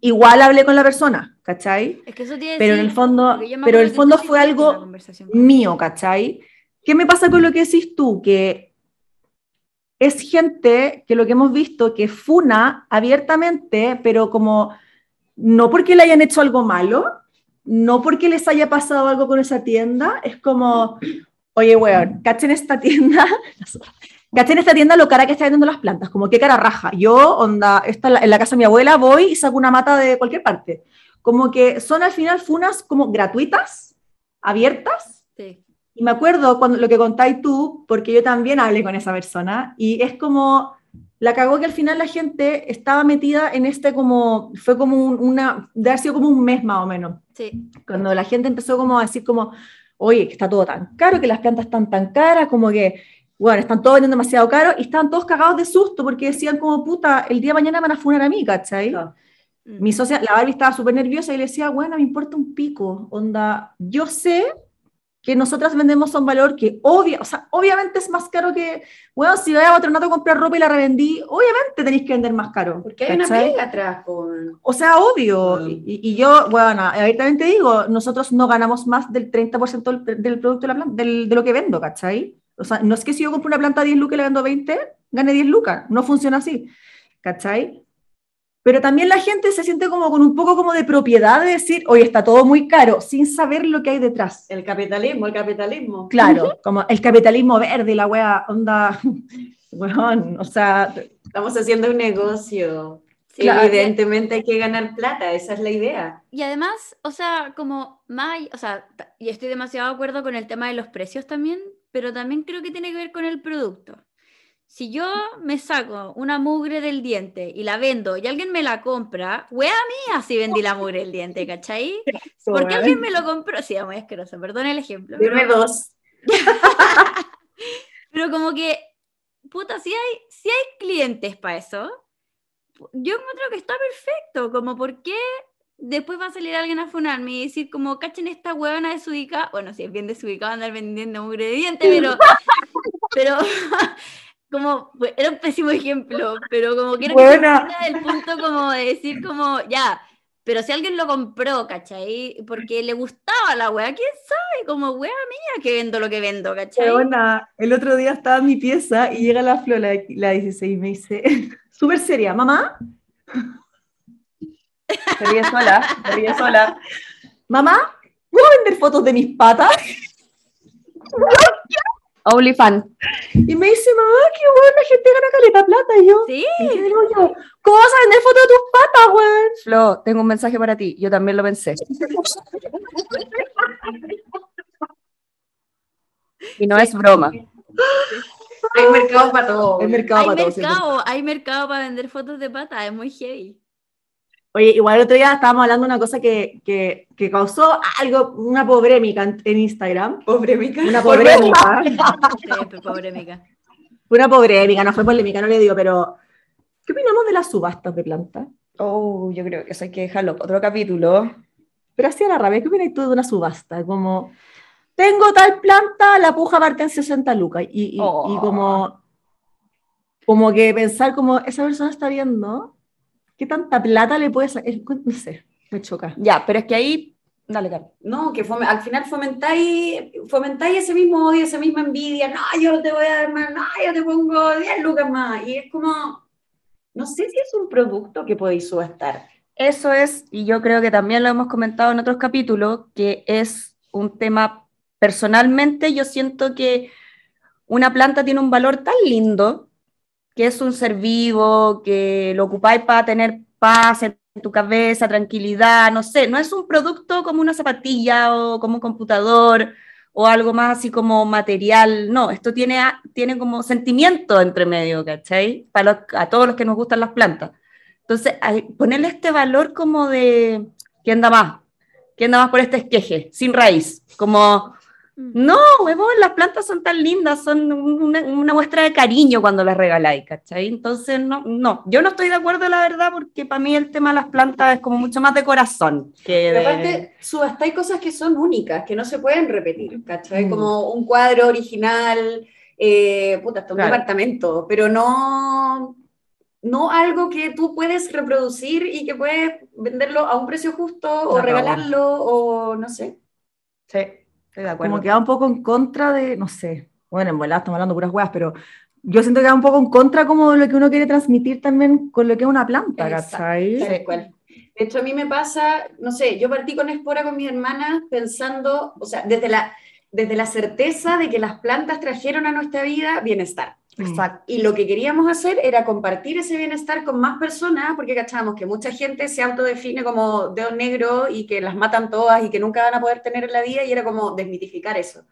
Igual hablé con la persona, ¿cachai? Es que eso tiene Pero en el fondo, pero el fondo fue algo mío, ¿cachai? ¿Qué me pasa con lo que decís tú? Que es gente que lo que hemos visto que funa abiertamente, pero como no porque le hayan hecho algo malo, no porque les haya pasado algo con esa tienda, es como, oye, weón, cachen esta tienda, cachen esta tienda lo cara que está vendiendo las plantas, como qué cara raja. Yo, onda, esta, en la- en la casa de mi abuela voy y saco una mata de cualquier parte. Como que son al final funas como gratuitas, abiertas, Sí. y me acuerdo cuando lo que contáis tú, porque yo también hablé con esa persona, y es como, la cagó que al final la gente estaba metida en este como, fue como un- una, de haber sido como un mes más o menos, Sí. cuando la gente empezó como a decir como, oye, que está todo tan caro, que las plantas están tan caras, como que, bueno, están todos vendiendo demasiado caro, y estaban todos cagados de susto, porque decían como, puta, el día de mañana van a funar a mí, ¿cachai? Claro. Mm. Mi socia, la Barbie estaba súper nerviosa y le decía, bueno, me importa un pico, onda, yo sé que nosotras vendemos a un valor que obvia, o sea, obviamente es más caro que, bueno, si voy a Patronato a comprar ropa y la revendí, obviamente tenéis que vender más caro. Porque hay una ¿cachai? pega atrás con... O sea, obvio. Mm. Y, y yo, bueno, abiertamente digo, nosotros no ganamos más del 30% del, del producto de, la plan- del- de lo que vendo, ¿cachai? O sea, no es que si yo compro una planta a 10 lucas y la vendo a 20, gane 10 lucas. No funciona así, ¿cachai? Pero también la gente se siente como con un poco como de propiedad de decir, oye, está todo muy caro, sin saber lo que hay detrás. El capitalismo, el capitalismo. Claro, como el capitalismo verde, la wea, onda, weón, o sea, Estamos haciendo un negocio. Claro. Evidentemente hay que ganar plata, esa es la idea. Y además, o sea, como más, o sea, y estoy demasiado de acuerdo con el tema de los precios también, pero también creo que tiene que ver con el producto. Si yo me saco una mugre del diente y la vendo y alguien me la compra, wea mía si vendí la mugre del diente, ¿cachai? Porque alguien me lo compró, sí, es muy asqueroso, perdón el ejemplo. pero- Dime dos. Pero como que, puta, si hay, si hay clientes para eso, yo encuentro que está perfecto. Como, ¿por qué después va a salir alguien a funarme y decir, como, cachen esta huevona desubicada? Bueno, si es bien desubicada andar vendiendo mugre de diente, pero. pero como, era un pésimo ejemplo, pero como quiero que se Buena. del punto como de decir, como, ya. Pero si alguien lo compró, ¿cachai? Porque le gustaba la wea, ¿quién sabe? Como wea mía que vendo lo que vendo, ¿cachai? Weona, el otro día estaba en mi pieza y llega la Flo, la, la 16, y me dice, súper seria, mamá. Se ríe sola, se ríe sola. Mamá, ¿puedo vender fotos de mis patas? OnlyFans. Y me dice, mamá, qué bueno, la gente gana caleta plata. Y yo, Sí, ¿y qué digo yo? ¿Cómo vas a vender fotos de tus patas, weón? Flo, tengo un mensaje para ti. Yo también lo pensé. Y no es broma. Hay mercado para todo. El mercado hay para mercado, hay mercado para vender fotos de pata, es muy heavy. Oye, igual el otro día estábamos hablando de una cosa que, que, que causó algo, una pobrémica en, en Instagram. Pobrémica. Una polémica. una pobrémica, no fue polémica, no le digo, pero ¿qué opinamos de las subastas de plantas? Oh, yo creo que eso hay que dejarlo para otro capítulo. Pero así a la rabia, ¿qué opinas tú de una subasta? Como, tengo tal planta, la puja parte en 60 lucas. Y, y, y Oh. como, como que pensar como, esa persona está viendo, ¿qué tanta plata le puede sacar? No sé, me choca. Ya, pero es que ahí, dale, Carlos. No, que fome- al final fomentáis, fomentáis ese mismo odio, esa misma envidia. No, yo te voy a dar más, no, yo te pongo 10 lucas más. Y es como, no sé si es un producto que podéis subastar. Eso es, y yo creo que también lo hemos comentado en otros capítulos, que es un tema, personalmente yo siento que una planta tiene un valor tan lindo, que es un ser vivo, que lo ocupáis para tener paz en tu cabeza, tranquilidad, no sé, no es un producto como una zapatilla o como un computador o algo más así como material, no, esto tiene, tiene como sentimiento entre medio, ¿cachai? Para los- a todos los que nos gustan las plantas. Entonces, ponerle este valor como de, ¿quién da más? ¿Quién da más por este esqueje? Sin raíz. Como, no, huevón, las plantas son tan lindas, son una, una muestra de cariño cuando las regaláis, ¿cachai? Entonces, no, no, yo no estoy de acuerdo, la verdad, porque para mí el tema de las plantas es como mucho más de corazón que de... aparte, subastáis cosas que son únicas, que no se pueden repetir, ¿cachai? Mm. Como un cuadro original, eh, puta, hasta un Claro. departamento, pero no, no algo que tú puedes reproducir y que puedes venderlo a un precio justo o La regalarlo o no sé. Sí, estoy de acuerdo. Como que va un poco en contra de, no sé, bueno, en verdad estamos hablando puras huevas, pero yo siento que va un poco en contra como de lo que uno quiere transmitir también con lo que es una planta. ¿cachai? De hecho, a mí me pasa, no sé, yo partí con Espora con mis hermanas pensando, o sea, desde la, desde la certeza de que las plantas trajeron a nuestra vida bienestar. Exacto. Y lo que queríamos hacer era compartir ese bienestar con más personas, porque cachábamos que mucha gente se autodefine como dedo negro y que las matan todas y que nunca van a poder tener en la vida, y era como desmitificar eso.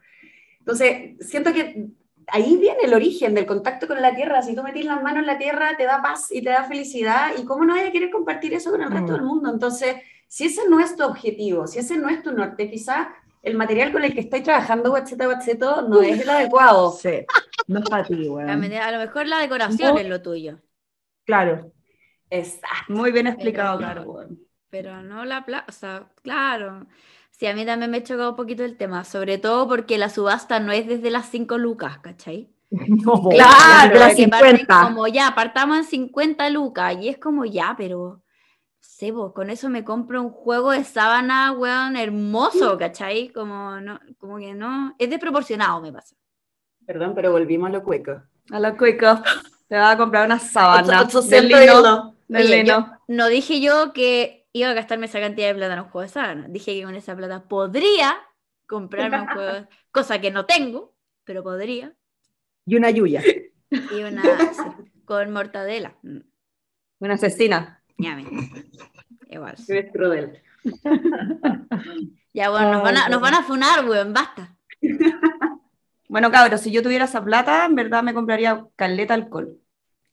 Entonces, siento que ahí viene el origen del contacto con la tierra. Si tú metís las manos en la tierra, te da paz y te da felicidad, y cómo no hay a querer compartir eso con el resto Mm. del mundo. Entonces, si ese no es tu objetivo, si ese no es tu norte, quizás el material con el que estáis trabajando, guacheta, guacheto, no es el adecuado. Sí, no es para ti, weón. a lo mejor la decoración No. es lo tuyo, Claro. Exacto. Muy bien explicado, Pero- claro. pero no la plata. O sea, claro. Sí, a mí también me choca un poquito el tema, sobre todo porque la subasta no es desde las 5 lucas, ¿cachai? No, Claro, de las Que parten 50. como ya, partamos en 50 lucas y es como ya, pero sé, vos, con eso me compro un juego de sábana, weón, hermoso, ¿cachai? Como, no, como que no, es desproporcionado, me pasa. Perdón, pero volvimos a lo cueco. A lo cuico, te vas a comprar una sábana Ocho- de 800 lino. de Oye, lino. No dije yo que iba a gastarme esa cantidad de plata en un juego de sábana, dije que con esa plata podría comprarme un juego, cosa que no tengo, pero podría, Y una yuya. y una sí, con mortadela. Mm, Una asesina. Ñame. Igual. Eres cruel. Ya, bueno, nos van a, nos van a funar, weón, basta. Bueno, cabros, si yo tuviera esa plata, en verdad me compraría caleta alcohol.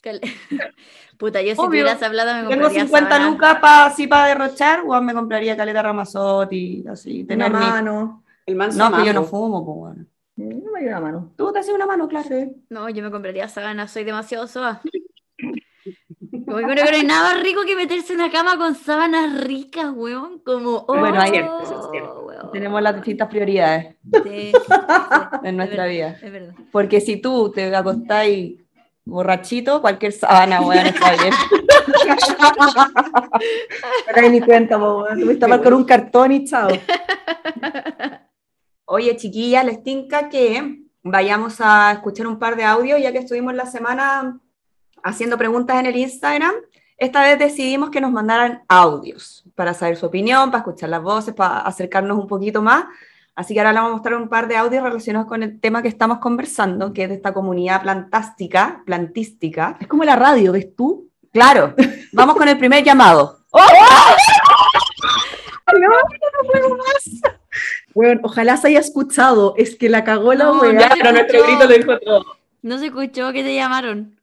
Cal- Puta, yo si Obvio. tuviera esa plata me Tengo compraría 50 sábana. lucas para así para derrochar, o me compraría caleta Ramazotti, así, Una tener mi... mano. El manso No, que yo no fumo, pues bueno. No me dio una mano. Tú te haces una mano, claro. No, yo me compraría sábana, soy demasiado soa. Como que no hay nada más rico que meterse en la cama con sábanas ricas, weón. Como, oh, Bueno, ahí- Cierto, eso es cierto. weón. Tenemos las distintas prioridades Sí, sí, en es nuestra verdad, vida. Es verdad. Porque si tú te acostáis borrachito, cualquier sábana, weón, está bien. Ahí ni cuenta, weón. Te fuiste a con un cartón y chao. Oye, chiquillas, les tinca que vayamos a escuchar un par de audios, ya que estuvimos la semana haciendo preguntas en el Instagram. Esta vez decidimos que nos mandaran audios para saber su opinión, para escuchar las voces, para acercarnos un poquito más. Así que ahora les vamos a mostrar un par de audios relacionados con el tema que estamos conversando, que es de esta comunidad plantástica, plantística. Es como la radio, ¿ves tú? Claro, vamos con el primer llamado. Weón, ojalá se haya escuchado. Es que la cagó la No, weá. ya, pero nuestro grito lo dijo todo. No se escuchó que te llamaron.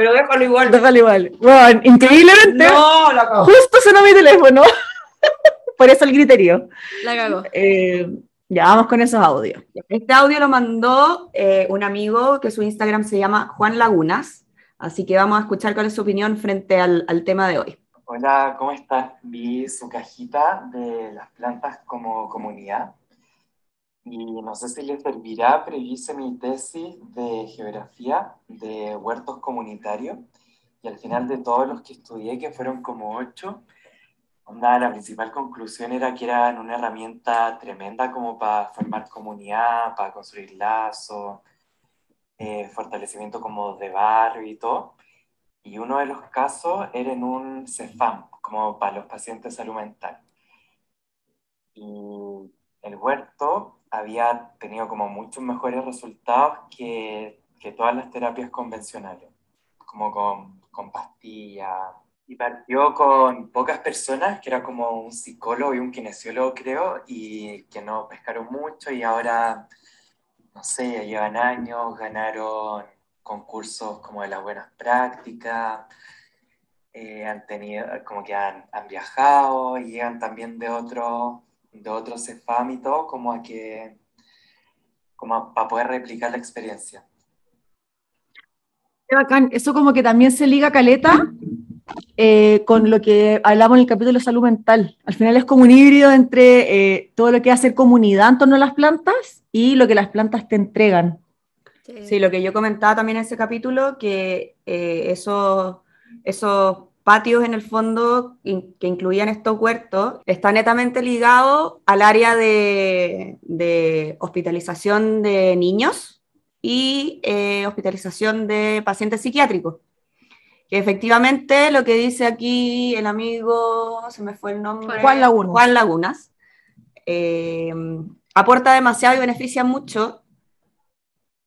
Pero déjalo igual. Déjalo igual. Bueno, increíblemente, No, la acabo. justo sonó mi teléfono. Por eso el criterio. La cagó. Eh, ya vamos con esos audios. Este audio lo mandó eh, un amigo que su Instagram se llama Juan Lagunas, así que vamos a escuchar cuál es su opinión frente al, al tema de hoy. Hola, ¿cómo estás? Vi su cajita de las plantas como comunidad y no sé si les servirá, pero hice mi tesis de geografía de huertos comunitarios y al final de todos los que estudié, que fueron como ocho, onda, la principal conclusión era que eran una herramienta tremenda como para formar comunidad, para construir lazos, eh, fortalecimiento como de barrio y todo. Y uno de los casos era en un CEFAM, como para los pacientes de salud mental. Y el huerto había tenido como muchos mejores resultados que, que todas las terapias convencionales, como con, con pastillas. Y partió con pocas personas, que era como un psicólogo y un kinesiólogo, creo, y que no pescaron mucho y ahora, no sé, ya llevan años, ganaron concursos como de las buenas prácticas, eh, han tenido, como que han, han viajado y llegan también de otros de otros CEFAM y todo, como a que, como para poder replicar la experiencia. Qué bacán. Eso como que también se liga caleta eh, con lo que hablamos en el capítulo de salud mental. Al final es como un híbrido entre eh, todo lo que es hacer comunidad en torno a las plantas y lo que las plantas te entregan. Sí, lo que yo comentaba también en ese capítulo, que eh, esos, esos patios en el fondo in- que incluían estos huertos está netamente ligado al área de, de hospitalización de niños y eh, hospitalización de pacientes psiquiátricos. Que efectivamente lo que dice aquí el amigo, se me fue el nombre. Juan Lagunas. Juan Lagunas, eh, aporta demasiado y beneficia mucho,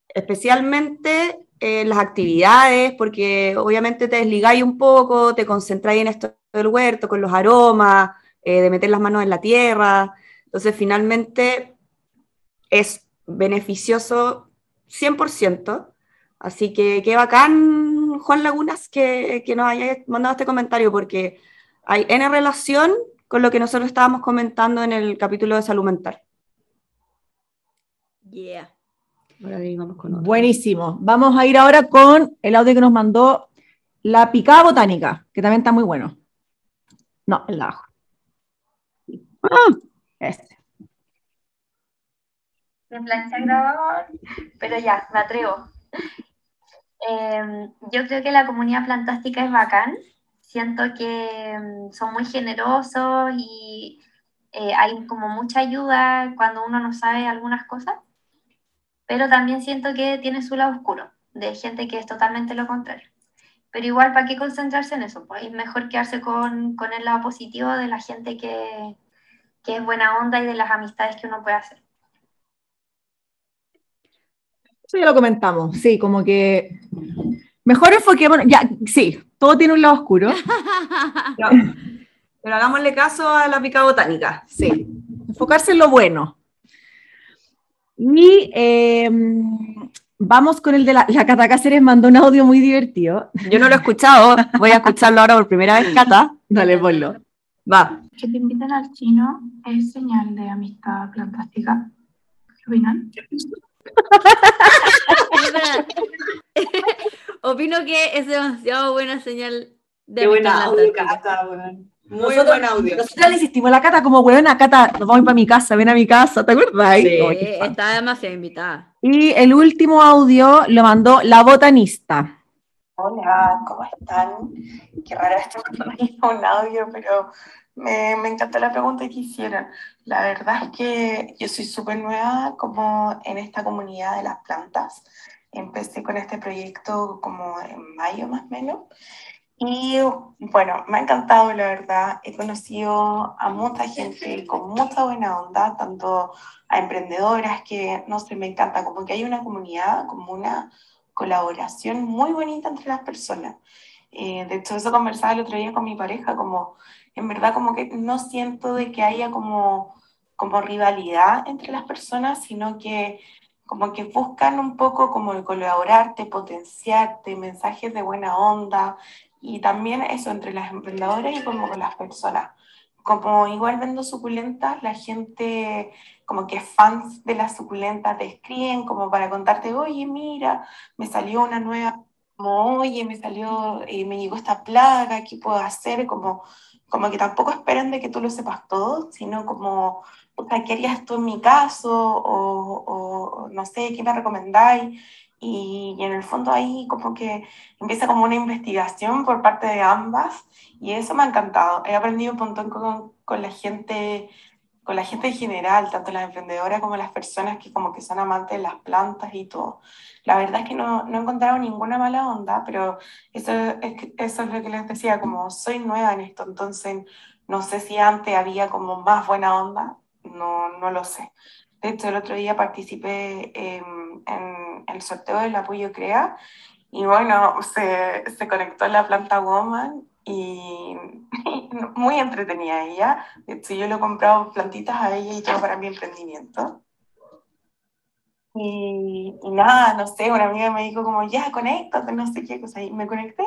especialmente las actividades, porque obviamente te desligáis un poco, te concentráis en esto del huerto, con los aromas, eh, de meter las manos en la tierra. Entonces, finalmente es beneficioso 100%. Así que qué bacán, Juan Lagunas, que, que nos haya mandado este comentario, porque hay en relación con lo que nosotros estábamos comentando en el capítulo de salud mental. Yeah. Ahora digamos con otro. Buenísimo. Vamos a ir ahora con el audio que nos mandó la picada botánica, que también está muy bueno. No, el de abajo. Ah, este. en plancha grabador, pero ya, me atrevo. Eh, yo creo que la comunidad plantástica es bacán. Siento que mm, son muy generosos y eh, hay como mucha ayuda cuando uno no sabe algunas cosas. Pero también siento que tiene su lado oscuro, de gente que es totalmente lo contrario. Pero igual, ¿para qué concentrarse en eso? Pues es mejor quedarse con, con el lado positivo de la gente que, que es buena onda y de las amistades que uno puede hacer. Eso ya lo comentamos, sí, como que mejor enfoquémonos, ya, sí, todo tiene un lado oscuro, Ya. Pero hagámosle caso a la pica botánica. sí, enfocarse en lo bueno. Y eh, vamos con el de la, la Cata Cáceres mandó un audio muy divertido. Yo no lo he escuchado, voy a escucharlo ahora por primera vez, Cata. Dale, ponlo. Va. Que te inviten al chino es señal de amistad plantástica. ¿Qué opinan? Opino que es demasiado buena señal de Qué buena audio. Cata. Muy Nosotros- buen audio. Nosotros le insistimos a la Cata como, huevona, Cata, nos vamos a ir para mi casa, ven a mi casa, ¿te acuerdas? Sí. Fan. está demasiado invitada. Y el último audio lo mandó la botanista. Hola, ¿cómo están? Qué raro esto un audio, pero me, me encantó la pregunta que hicieron. La verdad es que yo soy súper nueva como en esta comunidad de las plantas. Empecé con este proyecto como en mayo más o menos. Y bueno, me ha encantado, la verdad. He conocido a mucha gente con mucha buena onda, tanto a emprendedoras que, no sé, me encanta, como que hay una comunidad, como una colaboración muy bonita entre las personas. Eh, de hecho, eso conversaba el otro día con mi pareja, como en verdad como que no siento de que haya como, como rivalidad entre las personas, sino que como que buscan un poco como el colaborarte, potenciarte, mensajes de buena onda y también eso entre las emprendedoras y como con las personas. Como igual vendo suculentas, la gente como que fans de las suculentas te escriben como para contarte, oye, mira, me salió una nueva, como, oye, me salió, eh, me llegó esta plaga, ¿qué puedo hacer? Como, como que tampoco esperan de que tú lo sepas todo, sino como, ¿qué harías tú en mi caso? O, o no sé, ¿qué me recomendáis? Y, y, en el fondo ahí como que empieza como una investigación por parte de ambas y eso me ha encantado. He aprendido un montón con, con la gente con la gente en general, tanto las emprendedoras como las personas que como que son amantes de las plantas y todo. La verdad es que no, no he encontrado ninguna mala onda, pero eso es, eso es lo que les decía, como soy nueva en esto, entonces no sé si antes había como más buena onda, no, no lo sé. De hecho, el otro día participé en, en el sorteo del apoyo CREA y bueno, se, se conectó la planta Woman y, muy entretenida ella. Si yo le he comprado plantitas a ella y todo para mi emprendimiento. Y, y, nada, no sé, una amiga me dijo como, ya, conéctate, no sé qué cosa, y me conecté.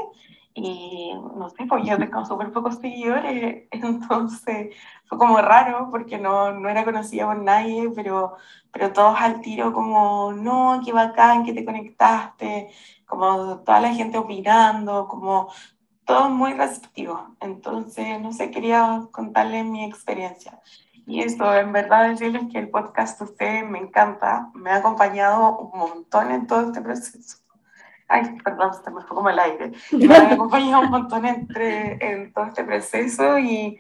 Y no sé, pues yo tengo súper pocos seguidores, entonces fue como raro porque no, no era conocida por nadie, pero, pero todos al tiro como, no, qué bacán que te conectaste, como toda la gente opinando, como todo muy receptivo. Entonces, no sé, quería contarles mi experiencia. Y eso, en verdad, decirles que el podcast de ustedes me encanta, me ha acompañado un montón en todo este proceso. Ay, perdón, se me fue como el aire. Me ha acompañado un montón entre, en todo este proceso y,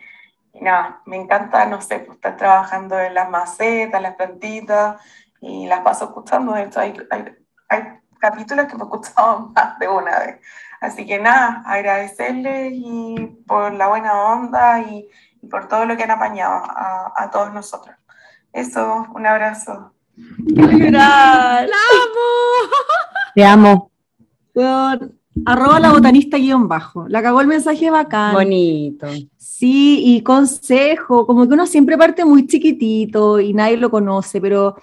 y nada, me encanta, no sé, pues, estar trabajando en las macetas, las plantitas y las paso escuchando. De hecho, hay, hay, hay capítulos que me he escuchado más de una vez. Así que nada, agradecerles y por la buena onda y, y por todo lo que han apañado a, a, todos nosotros. Eso, un abrazo. ¡La amo! Te amo. Por arroba la botanista guion bajo. La cagó el mensaje bacán. Bonito. Sí, y consejo, como que uno siempre parte muy chiquitito y nadie lo conoce, pero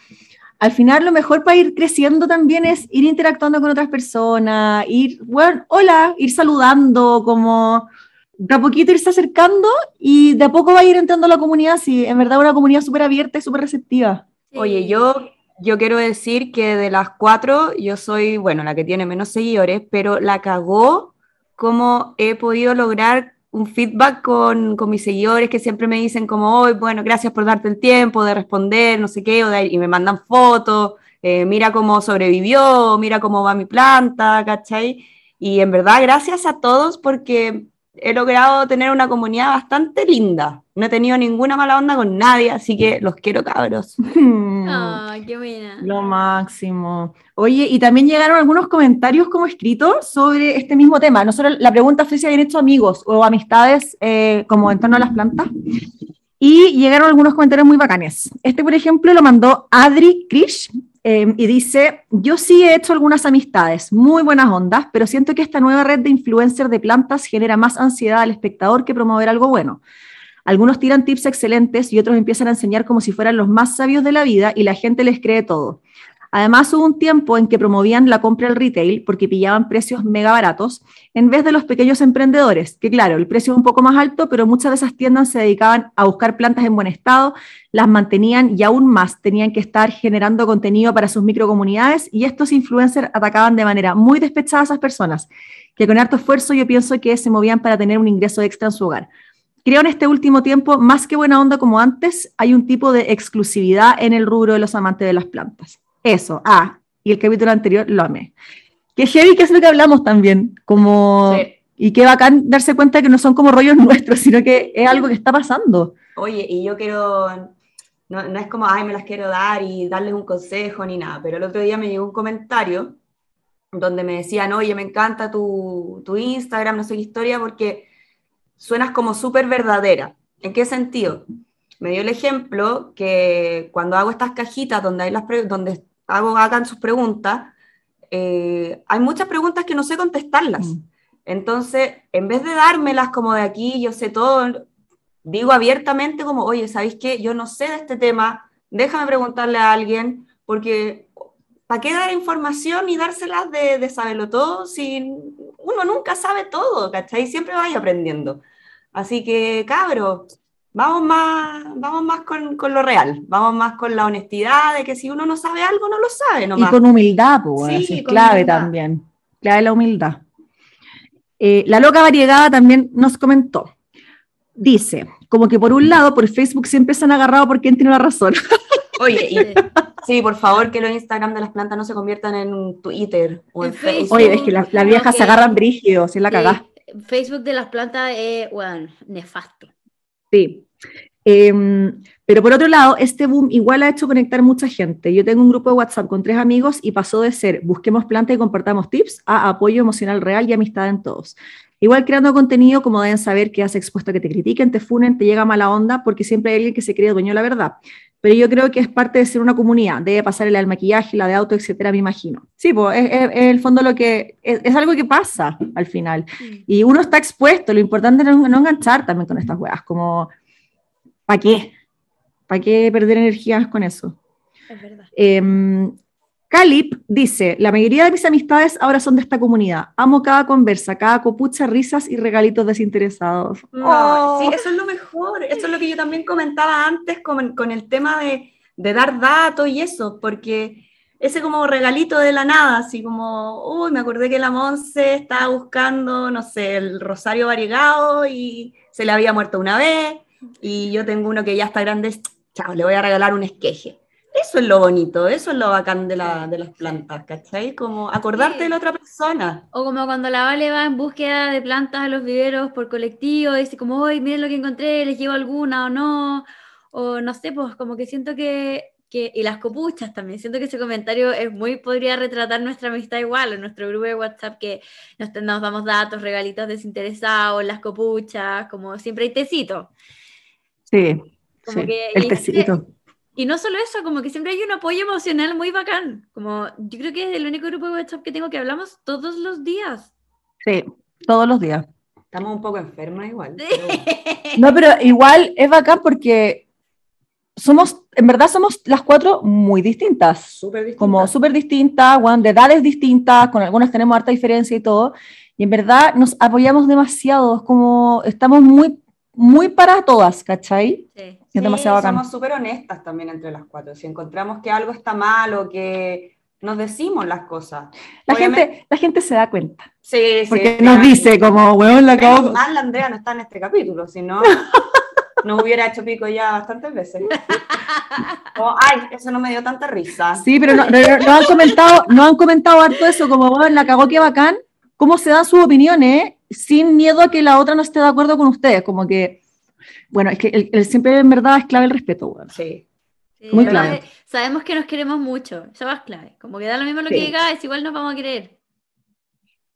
al final lo mejor para ir creciendo también es ir interactuando con otras personas, ir, bueno, hola, ir saludando, como de a poquito irse acercando y de a poco va a ir entrando la comunidad, sí, en verdad una comunidad súper abierta y súper receptiva. Oye, yo, yo quiero decir que de las cuatro, yo soy, bueno, la que tiene menos seguidores, pero la cagó como he podido lograr un feedback con, con, mis seguidores que siempre me dicen como, hoy, bueno, gracias por darte el tiempo de responder, no sé qué, o de, y me mandan fotos, eh, mira cómo sobrevivió, mira cómo va mi planta, ¿cachai? Y en verdad, gracias a todos porque he logrado tener una comunidad bastante linda. No he tenido ninguna mala onda con nadie, así que los quiero cabros. Oh, qué buena. Lo máximo. Oye, y también llegaron algunos comentarios como escritos sobre este mismo tema. No solo la pregunta fue si habían hecho amigos o amistades eh, como en torno a las plantas. Y llegaron algunos comentarios muy bacanes. Este, por ejemplo, lo mandó Adri Krish, eh, y dice, yo sí he hecho algunas amistades, muy buenas ondas, pero siento que esta nueva red de influencers de plantas genera más ansiedad al espectador que promover algo bueno. Algunos tiran tips excelentes y otros empiezan a enseñar como si fueran los más sabios de la vida y la gente les cree todo. Además, hubo un tiempo en que promovían la compra al retail porque pillaban precios mega baratos en vez de los pequeños emprendedores, que claro, el precio es un poco más alto, pero muchas de esas tiendas se dedicaban a buscar plantas en buen estado, las mantenían y aún más tenían que estar generando contenido para sus microcomunidades y estos influencers atacaban de manera muy despechada a esas personas, que con harto esfuerzo yo pienso que se movían para tener un ingreso extra en su hogar. Creo en este último tiempo, más que buena onda como antes, hay un tipo de exclusividad en el rubro de los amantes de las plantas. Eso, ah, y el capítulo anterior lo amé. Que heavy, que es lo que hablamos también, como... Sí. Y qué bacán darse cuenta que no son como rollos nuestros, sino que es algo que está pasando. Oye, y yo quiero, no, no es como, ay, me las quiero dar y darles un consejo ni nada, pero el otro día me llegó un comentario donde me decían, oye, me encanta tu, tu Instagram, no sé qué historia, porque suenas como súper verdadera. ¿En qué sentido? Me dio el ejemplo que cuando hago estas cajitas donde, hay las donde hago, hagan sus preguntas, eh, hay muchas preguntas que no sé contestarlas. Mm. Entonces, en vez de dármelas como de aquí, yo sé todo, digo abiertamente como, oye, ¿sabéis qué? Yo no sé de este tema, déjame preguntarle a alguien, porque ¿para qué dar información y dárselas de, de saberlo todo si uno nunca sabe todo, ¿cachai? Siempre vaya aprendiendo. Así que, cabros, vamos más, vamos más con, con, lo real, vamos más con la honestidad de que si uno no sabe algo, no lo sabe nomás. Y con humildad, pues, sí, es clave humildad. también, clave la humildad. Eh, la loca variegada también nos comentó, dice, como que por un lado, por Facebook siempre se han agarrado por quién tiene la razón. Oye, y, sí, por favor, que los Instagram de las plantas no se conviertan en un Twitter o en, en Facebook. Oye, es que las la viejas se agarran brígidos, si es la sí, cagá. Facebook de las plantas es, bueno, nefasto. Sí. Eh, pero por otro lado, este boom igual ha hecho conectar mucha gente. Yo tengo un grupo de WhatsApp con tres amigos y pasó de ser busquemos plantas y compartamos tips a apoyo emocional real y amistad en todos. Igual creando contenido, como deben saber que has expuesto a que te critiquen, te funen, te llega mala onda, porque siempre hay alguien que se cree dueño de la verdad. Pero yo creo que es parte de ser una comunidad, debe pasar el del maquillaje, la de auto, etcétera, me imagino. Sí, pues es, es, es el fondo lo que, es, es, algo que pasa al final. Mm. Y uno está expuesto, lo importante es no, no enganchar también con estas weas, como, ¿para qué? ¿Para qué perder energías con eso? Es verdad. Eh, Calip dice, la mayoría de mis amistades ahora son de esta comunidad. Amo cada conversa, cada copucha, risas y regalitos desinteresados. Oh, sí, eso es lo mejor. Eso es lo que yo también comentaba antes con, con el tema de, de, dar datos y eso, porque ese como regalito de la nada, así como, uy, me acordé que la Monse estaba buscando, no sé, el rosario variegado y se le había muerto una vez, y yo tengo uno que ya está grande, chao, le voy a regalar un esqueje eso es lo bonito, eso es lo bacán de, la, de las plantas, ¿cachai? Como acordarte sí. de la otra persona. O como cuando la Vale va en búsqueda de plantas a los viveros por colectivo, dice como, hoy miren lo que encontré, les llevo alguna o no, o no sé, pues como que siento que, que, y las copuchas también, siento que ese comentario es muy, podría retratar nuestra amistad igual, en nuestro grupo de WhatsApp que nos, nos damos datos, regalitos desinteresados, las copuchas, como siempre hay tecito. Sí, como sí que, el tecito. Y no solo eso, como que siempre hay un apoyo emocional muy bacán. Como yo creo que es el único grupo de WhatsApp que tengo que hablamos todos los días. Sí, todos los días. Estamos un poco enfermas igual. Pero... No, pero igual es bacán porque somos, en verdad somos las cuatro muy distintas. Súper distintas. Como súper distintas, de edades distintas, con algunas tenemos harta diferencia y todo. Y en verdad nos apoyamos demasiado, como estamos muy, muy para todas, ¿cachai? Sí. Es demasiado bacán. Somos súper honestas también entre las cuatro. Si encontramos que algo está mal o que nos decimos las cosas. La, gente, la gente se da cuenta. Sí, Porque sí, nos dice como, weón, la acabo... Mal, la Andrea no está en este capítulo, si no, nos hubiera hecho pico ya bastantes veces. Como, ay, eso no me dio tanta risa. Sí, pero no, no, no han comentado, no han comentado harto eso, como, weón, la cagó, qué bacán. ¿Cómo se dan sus opiniones sin miedo a que la otra no esté de acuerdo con ustedes? Como que bueno, es que el, el, siempre en verdad es clave el respeto, bueno. Sí. sí Muy clave. Sabemos que nos queremos mucho, eso es clave. Como que da lo mismo lo sí. que digas, igual nos vamos a querer.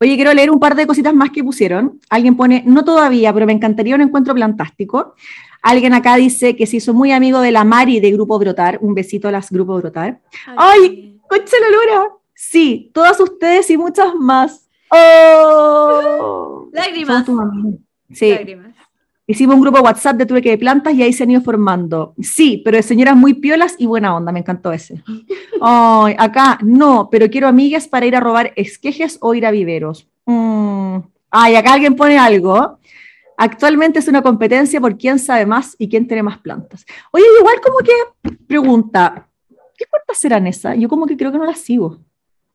Oye, quiero leer un par de cositas más que pusieron. Alguien pone, no todavía, pero me encantaría un encuentro plantástico. Alguien acá dice que se hizo muy amigo de la Mari de Grupo Brotar. Un besito a las Grupo Brotar. ¡Ay, Ay concha la lora! Sí, todas ustedes y muchas más. ¡Oh! Lágrimas. Sí. Lágrimas. Hicimos un grupo WhatsApp de tuve que de plantas y ahí se han ido formando. Sí, pero de señoras muy piolas y buena onda, me encantó ese. Ay, acá no, pero quiero amigas para ir a robar esquejes o ir a viveros. Mm. Ay, acá alguien pone algo. Actualmente es una competencia por quién sabe más y quién tiene más plantas. Oye, igual como que pregunta, ¿qué cuentas serán esas? Yo como que creo que no las sigo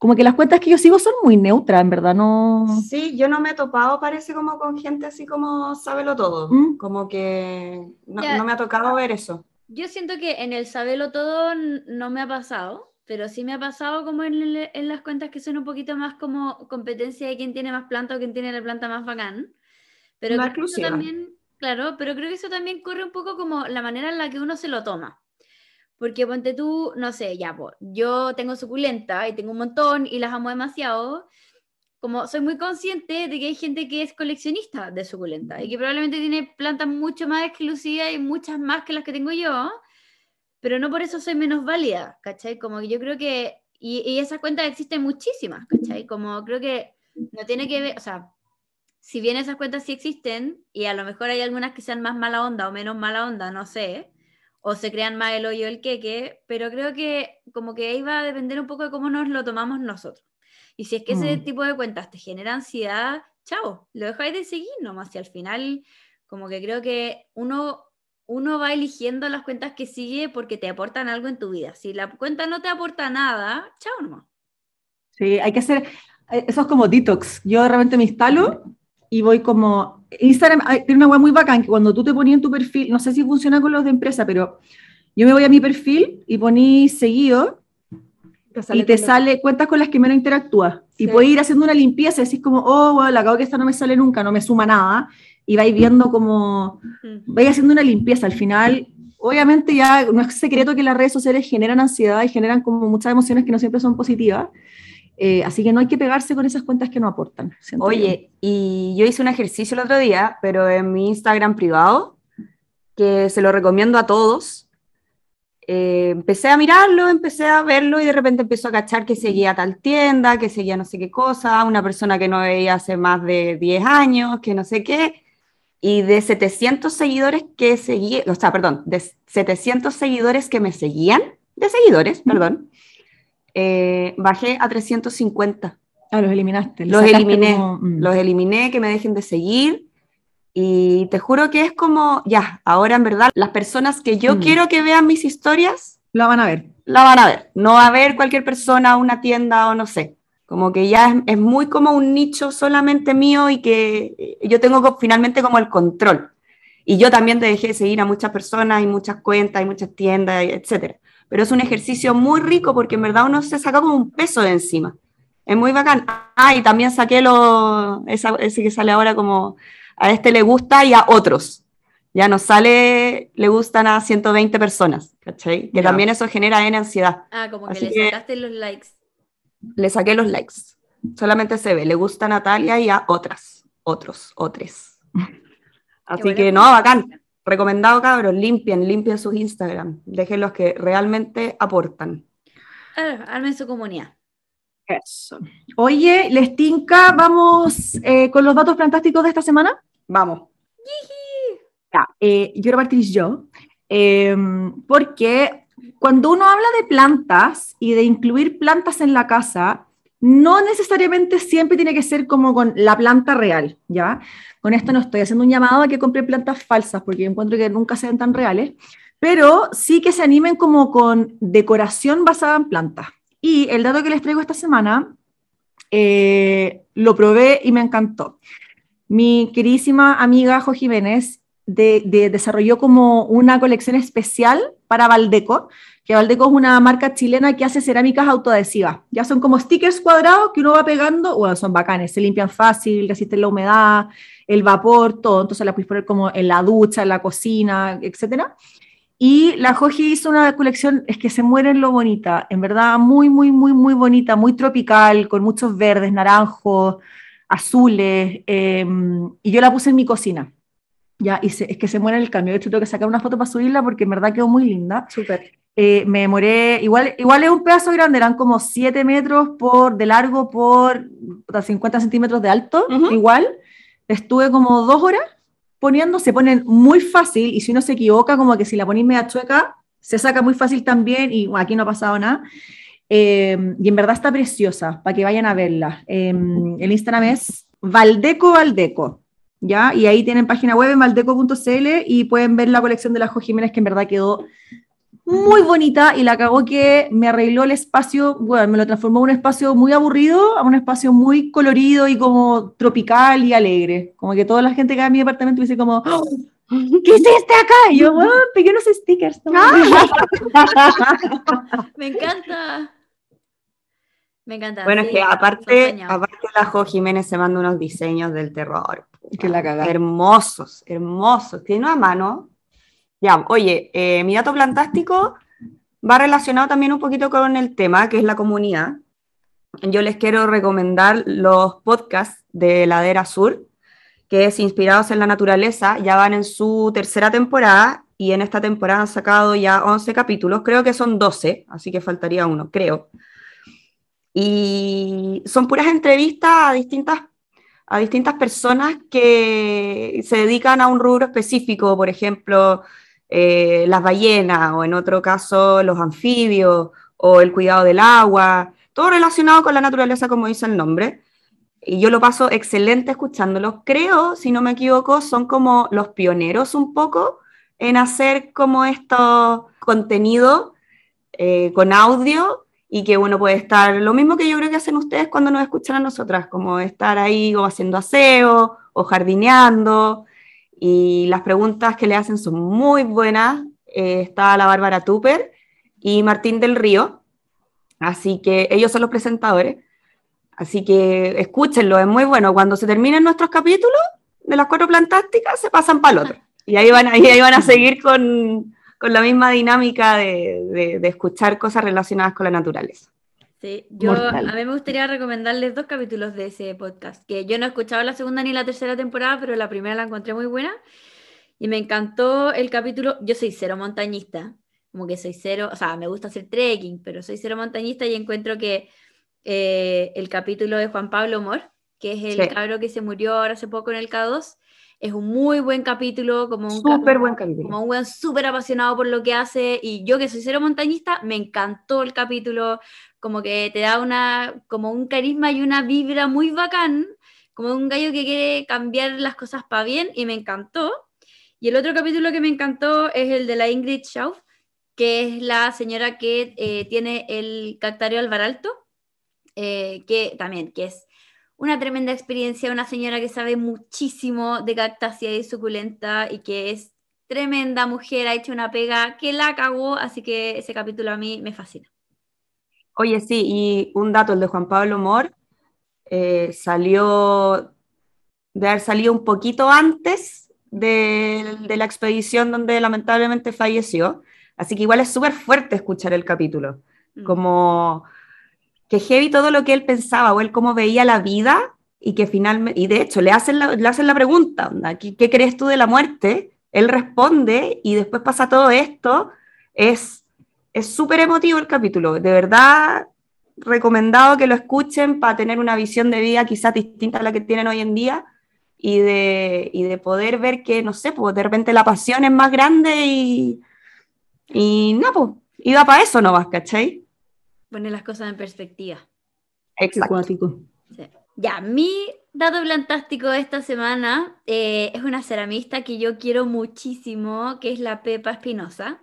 como que las cuentas que yo sigo son muy neutras, en verdad, no... Sí, yo no me he topado, parece como con gente así como sábelo todo, ¿Mm? como que no, no, me ha tocado ver eso. Yo siento que en el sábelo todo no me ha pasado, pero sí me ha pasado como en, el, en, las cuentas que son un poquito más como competencia de quién tiene más planta o quién tiene la planta más bacán. Pero más creo que eso también, claro, pero creo que eso también corre un poco como la manera en la que uno se lo toma. Porque ponte tú, no sé, ya, pues, yo tengo suculenta y tengo un montón y las amo demasiado. Como soy muy consciente de que hay gente que es coleccionista de suculenta y que probablemente tiene plantas mucho más exclusivas y muchas más que las que tengo yo, pero no por eso soy menos válida, ¿cachai? Como que yo creo que, y, y esas cuentas existen muchísimas, ¿cachai? Como creo que no tiene que ver, o sea, si bien esas cuentas sí existen y a lo mejor hay algunas que sean más mala onda o menos mala onda, no sé, o se crean más el hoyo el queque, pero creo que como que ahí va a depender un poco de cómo nos lo tomamos nosotros. Y si es que ese Mm. tipo de cuentas te genera ansiedad, chao, lo dejáis de seguir nomás. Y al final, como que creo que uno, uno va eligiendo las cuentas que sigue porque te aportan algo en tu vida. Si la cuenta no te aporta nada, chao nomás. Sí, hay que hacer, eh, eso es como detox. Yo de repente me instalo y voy como, Instagram tiene una web muy bacán que cuando tú te ponías en tu perfil, no sé si funciona con los de empresa, pero yo me voy a mi perfil y poní seguido y te sale cuentas con las que menos interactúas. Y Sí. puedes ir haciendo una limpieza y decís como, oh, bueno, la acabo que esta no me sale nunca, no me suma nada. Y vais viendo como, Mm. vais haciendo una limpieza. Al final, obviamente ya no es secreto que las redes sociales generan ansiedad y generan como muchas emociones que no siempre son positivas. Eh, así que no hay que pegarse con esas cuentas que no aportan. yo. Oye, y yo hice un ejercicio el otro día, pero en mi Instagram privado, que se lo recomiendo a todos. Eh, empecé a mirarlo, empecé a verlo y de repente empezó a cachar que seguía tal tienda, que seguía no sé qué cosa, una persona que no veía hace más de 10 años, que no sé qué. Y de 700 seguidores que seguía, o sea, perdón, de 700 seguidores que me seguían, de seguidores, perdón, eh, bajé a 350. Ah, los eliminaste. Los eliminé, como, mm. los eliminé, que me dejen de seguir. Y te juro que es como, ya, ahora en verdad, las personas que yo Mm. quiero que vean mis historias, Lo van a ver. la van a ver. No va a ver cualquier persona, una tienda o no sé. Como que ya es, es muy como un nicho solamente mío y que eh, yo tengo finalmente como el control. Y yo también te dejé de seguir a muchas personas y muchas cuentas y muchas tiendas, etcétera. Pero es un ejercicio muy rico porque en verdad uno se saca como un peso de encima. Es muy bacán. Ah, y también saqué lo, esa- ese que sale ahora como a este le gusta y a otros. Ya no sale, le gustan a 120 personas, ¿cachai? Que también eso genera en ansiedad. Ah, como que le que- sacaste los likes. Le saqué los likes. Solamente se ve, le gusta a Natalia y a otras, otros, otres. Así que no, bacán. Recomendado, cabros, limpien, limpien sus Instagram. Dejen los que realmente aportan. Ah, armen su comunidad. Eso. Oye, les tinca, vamos eh, con los datos fantásticos de esta semana. Vamos. Ya, eh, yo quiero partir yo, eh, porque cuando uno habla de plantas y de incluir plantas en la casa, no necesariamente siempre tiene que ser como con la planta real, ¿ya? Con esto no estoy haciendo un llamado a que compren plantas falsas, porque encuentro que nunca se ven tan reales, pero sí que se animen como con decoración basada en plantas. Y el dato que les traigo esta semana, eh, lo probé y me encantó. Mi queridísima amiga Jo Jiménez de- desarrolló como una colección especial para Valdeco, que Valdeco es una marca chilena que hace cerámicas autoadhesivas. Ya son como stickers cuadrados que uno va pegando, bueno, son bacanes, se limpian fácil, resisten la humedad, el vapor, todo. Entonces la puedes poner como en la ducha, en la cocina, etcétera. Y la Joji hizo una colección, es que se muere en lo bonita, en verdad muy, muy, muy, muy bonita, muy tropical, con muchos verdes, naranjos, azules, eh, y yo la puse en mi cocina. Ya, y se- es que se muere el cambio. De hecho, tengo que sacar una foto para subirla porque en verdad quedó muy linda. Súper. Eh, me demoré, igual, igual es un pedazo grande, eran como 7 metros por, de largo por puta, 50 centímetros de alto, igual. Estuve como dos horas poniendo, se ponen muy fácil y si uno se equivoca, como que si la ponís media chueca, se saca muy fácil también y bueno, aquí no ha pasado nada. Eh, y en verdad está preciosa, para que vayan a verla. Eh, el Instagram es Valdeco Valdeco, ¿ya? Y ahí tienen página web en valdeco.cl y pueden ver la colección de la Jo Jiménez, que en verdad quedó muy bonita y la cagó que me arregló el espacio, bueno, me lo transformó en un espacio muy aburrido a un espacio muy colorido y como tropical y alegre. Como que toda la gente que va a mi departamento dice como, "Oh, ¿qué hiciste acá? Y yo, bueno, pegué unos stickers. ¿no?". Me encanta. Me encanta. Bueno, es que aparte, aparte la Jo Jiménez se manda unos diseños del terror. Que la cagá. Hermosos, hermosos. Tiene una mano. Ya, oye, eh, mi dato plantástico va relacionado también un poquito con el tema, que es la comunidad. Yo les quiero recomendar los podcasts de Ladera Sur, que es Inspirados en la Naturaleza. Ya van en su tercera temporada y en esta temporada han sacado ya 11 capítulos. Creo que son 12, así que faltaría uno, creo. Y son puras entrevistas a distintas, a distintas personas que se dedican a un rubro específico, por ejemplo, eh, las ballenas o en otro caso los anfibios o el cuidado del agua, todo relacionado con la naturaleza como dice el nombre. Y yo lo paso excelente escuchándolos. Creo, si no me equivoco, son como los pioneros un poco en hacer como esto contenido eh, con audio y que uno puede estar, lo mismo que yo creo que hacen ustedes cuando nos escuchan a nosotras, como estar ahí o haciendo aseo o jardineando. Y las preguntas que le hacen son muy buenas. Eh, está la Bárbara Tupper y Martín del Río. Así que ellos son los presentadores. Así que escúchenlo, es muy bueno. Cuando se terminen nuestros capítulos de las cuatro plantásticas, se pasan para el otro. Y ahí van, ahí, van a seguir con, con la misma dinámica de, de, de, escuchar cosas relacionadas con la naturaleza. Sí, yo Mortal. a mí me gustaría recomendarles dos capítulos de ese podcast, que yo no he escuchado la segunda ni la tercera temporada, pero la primera la encontré muy buena. Y me encantó el capítulo, yo soy cero montañista, como que soy cero, o sea, me gusta hacer trekking, pero soy cero montañista y encuentro que eh, el capítulo de Juan Pablo Mor, que es el sí. cabro que se murió ahora hace poco en el K2, es un muy buen capítulo, como un súper buen capítulo. Como un buen súper apasionado por lo que hace y yo que soy cero montañista, me encantó el capítulo, como que te da una como un carisma y una vibra muy bacán, como un gallo que quiere cambiar las cosas para bien y me encantó. Y el otro capítulo que me encantó es el de la Ingrid Schauf, que es la señora que eh, tiene el cactario alvaralto, eh, que también, que es una tremenda experiencia, una señora que sabe muchísimo de cactácea y suculenta y que es tremenda mujer, ha hecho una pega que la cagó, así que ese capítulo a mí me fascina. Oye, sí, y un dato, el de Juan Pablo Mor, eh, salió, de haber salido un poquito antes de, de, la expedición donde lamentablemente falleció, así que igual es súper fuerte escuchar el capítulo, mm. como que heavy todo lo que él pensaba o él cómo veía la vida y que finalmente, y de hecho le hacen la, le hacen la pregunta, ¿qué, ¿qué crees tú de la muerte? Él responde y después pasa todo esto, es es súper emotivo el capítulo, de verdad recomendado que lo escuchen para tener una visión de vida quizás distinta a la que tienen hoy en día y de, y de poder ver que, no sé, pues de repente la pasión es más grande y, y no, pues, iba para eso no vas, ¿cachai? Pone las cosas en perspectiva. Exacto. Sí. Ya, mi dato plantástico de esta semana eh, es una ceramista que yo quiero muchísimo, que es la Pepa Espinosa.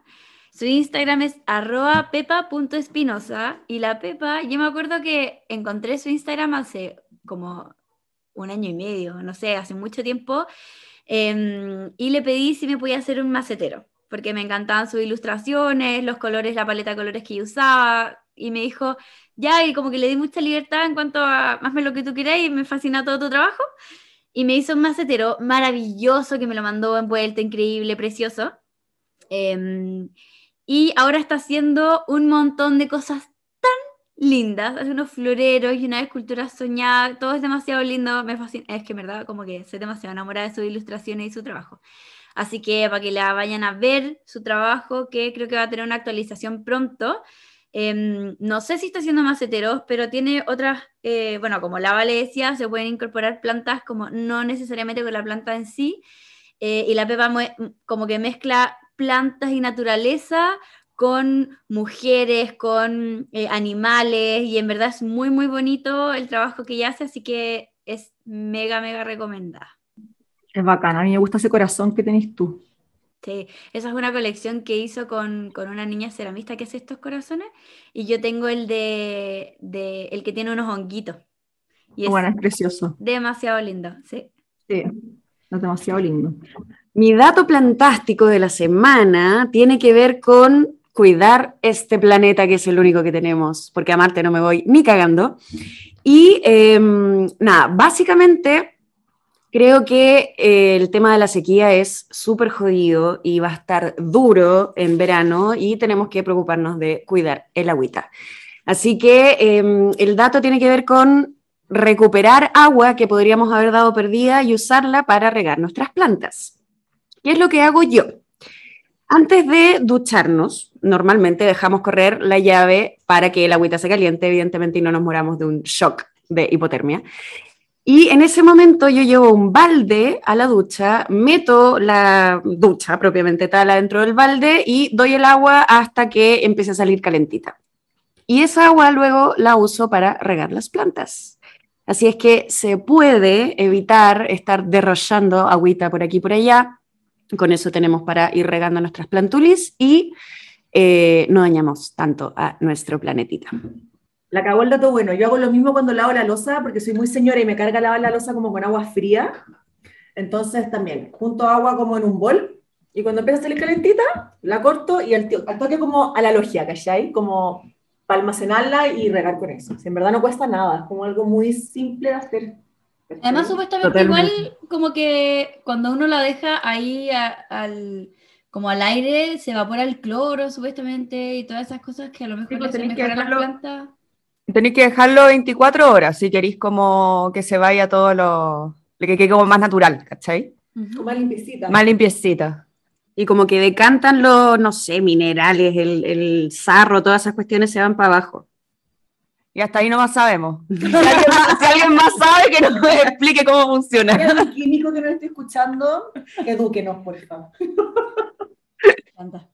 Su Instagram es arroba pepa.espinosa y la Pepa, yo me acuerdo que encontré su Instagram hace como un año y medio, no sé, hace mucho tiempo, eh, y le pedí si me podía hacer un macetero, porque me encantaban sus ilustraciones, los colores, la paleta de colores que usaba, y me dijo, ya, y como que le di mucha libertad en cuanto a, hazme lo que tú quieras, y me fascina todo tu trabajo, y me hizo un macetero maravilloso que me lo mandó en vuelta, increíble, precioso. Eh, y ahora está haciendo un montón de cosas tan lindas, hace unos floreros y una escultura soñada, todo es demasiado lindo, me fascina, es que en verdad como que estoy demasiado enamorada de sus ilustraciones y su trabajo. Así que para que la vayan a ver su trabajo, que creo que va a tener una actualización pronto. Eh, no sé si está haciendo maceteros, pero tiene otras, eh, bueno, como la Vale decía, se pueden incorporar plantas como no necesariamente con la planta en sí. Eh, y la Pepa como que mezcla plantas y naturaleza con mujeres, con eh, animales, y en verdad es muy, muy bonito el trabajo que ella hace, así que es mega, mega recomendada. Es bacana, a mí me gusta ese corazón que tenés tú. Sí, esa es una colección que hizo con, con, una niña ceramista que hace estos corazones, y yo tengo el de, de el que tiene unos honguitos. Y es bueno, es precioso. Demasiado lindo, sí. Sí, es demasiado lindo. Mi dato plantástico de la semana tiene que ver con cuidar este planeta que es el único que tenemos, porque a Marte no me voy ni cagando. Y eh, nada, básicamente creo que eh, el tema de la sequía es súper jodido y va a estar duro en verano y tenemos que preocuparnos de cuidar el agüita. Así que eh, el dato tiene que ver con recuperar agua que podríamos haber dado perdida y usarla para regar nuestras plantas. ¿Qué es lo que hago yo? Antes de ducharnos, normalmente dejamos correr la llave para que el agüita se caliente, evidentemente, y no nos moramos de un shock de hipotermia. Y en ese momento yo llevo un balde a la ducha, meto la ducha propiamente tal dentro del balde y doy el agua hasta que empiece a salir calentita. Y esa agua luego la uso para regar las plantas. Así es que se puede evitar estar derrochando agüita por aquí y por allá. Con eso tenemos para ir regando nuestras plantulis y eh, no dañamos tanto a nuestro planetita. La cagó el dato bueno. Yo hago lo mismo cuando lavo la losa, porque soy muy señora y me carga lavar la losa como con agua fría. Entonces también, junto agua como en un bol, y cuando empieza a salir calentita, la corto y al, al toque como a la logia, ¿cachai? Como para almacenarla y regar con eso. En verdad no cuesta nada, es como algo muy simple de hacer. Además, supuestamente Totalmente. igual como que cuando uno la deja ahí a- al, como al aire, se evapora el cloro, supuestamente, y todas esas cosas que a lo mejor Sí, pues le a las dejarlo- plantas. Tenéis que dejarlo 24 horas si queréis como que se vaya todo lo... que quede como más natural, ¿cachai? Ujú. Más limpiecita. Más limpiecita. Y como que decantan los, no sé, minerales, el, el sarro, todas esas cuestiones se van para abajo. Y hasta ahí no más sabemos. Si alguien más, si alguien más sabe, que nos explique cómo Si funciona. hay algún químico que no esté escuchando, edúquenos, por favor. Planta.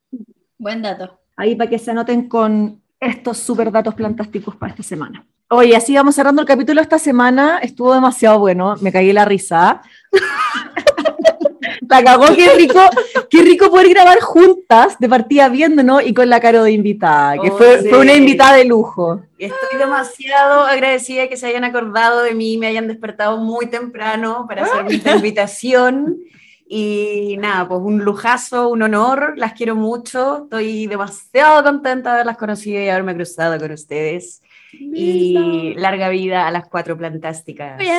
Buen dato. Ahí para que se anoten con estos super datos plantásticos para esta semana. Oye, así vamos cerrando el capítulo esta semana. Estuvo demasiado bueno, me caí la risa. La cagó, qué rico, qué rico poder grabar juntas, de partida viéndonos y con la Caro de invitada, que Oh, fue, sí. fue una invitada de lujo. Estoy demasiado agradecida de que se hayan acordado de mí, me hayan despertado muy temprano para hacerme esta invitación. Y nada, pues un lujazo, un honor, las quiero mucho, estoy demasiado contenta de haberlas conocido y haberme cruzado con ustedes. Y larga vida a las cuatro plantásticas.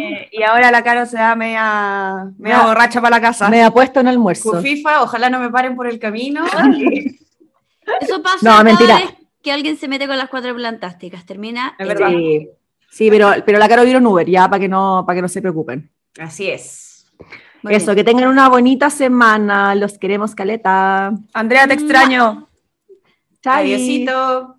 Eh, y ahora la cara se da media, media Me- borracha para la casa. Me ha puesto en almuerzo. FIFA, ojalá no me paren por el camino. Eso pasa No, cada mentira. vez que alguien se mete con las cuatro plantásticas. Termina Es verdad. Sí, sí, pero, pero la Caro vino en Uber, ya para que, no, para que no se preocupen. Así es. Muy Eso, bien. que tengan una bonita semana. Los queremos, Caleta. Andrea, te extraño. Chai. Adiosito.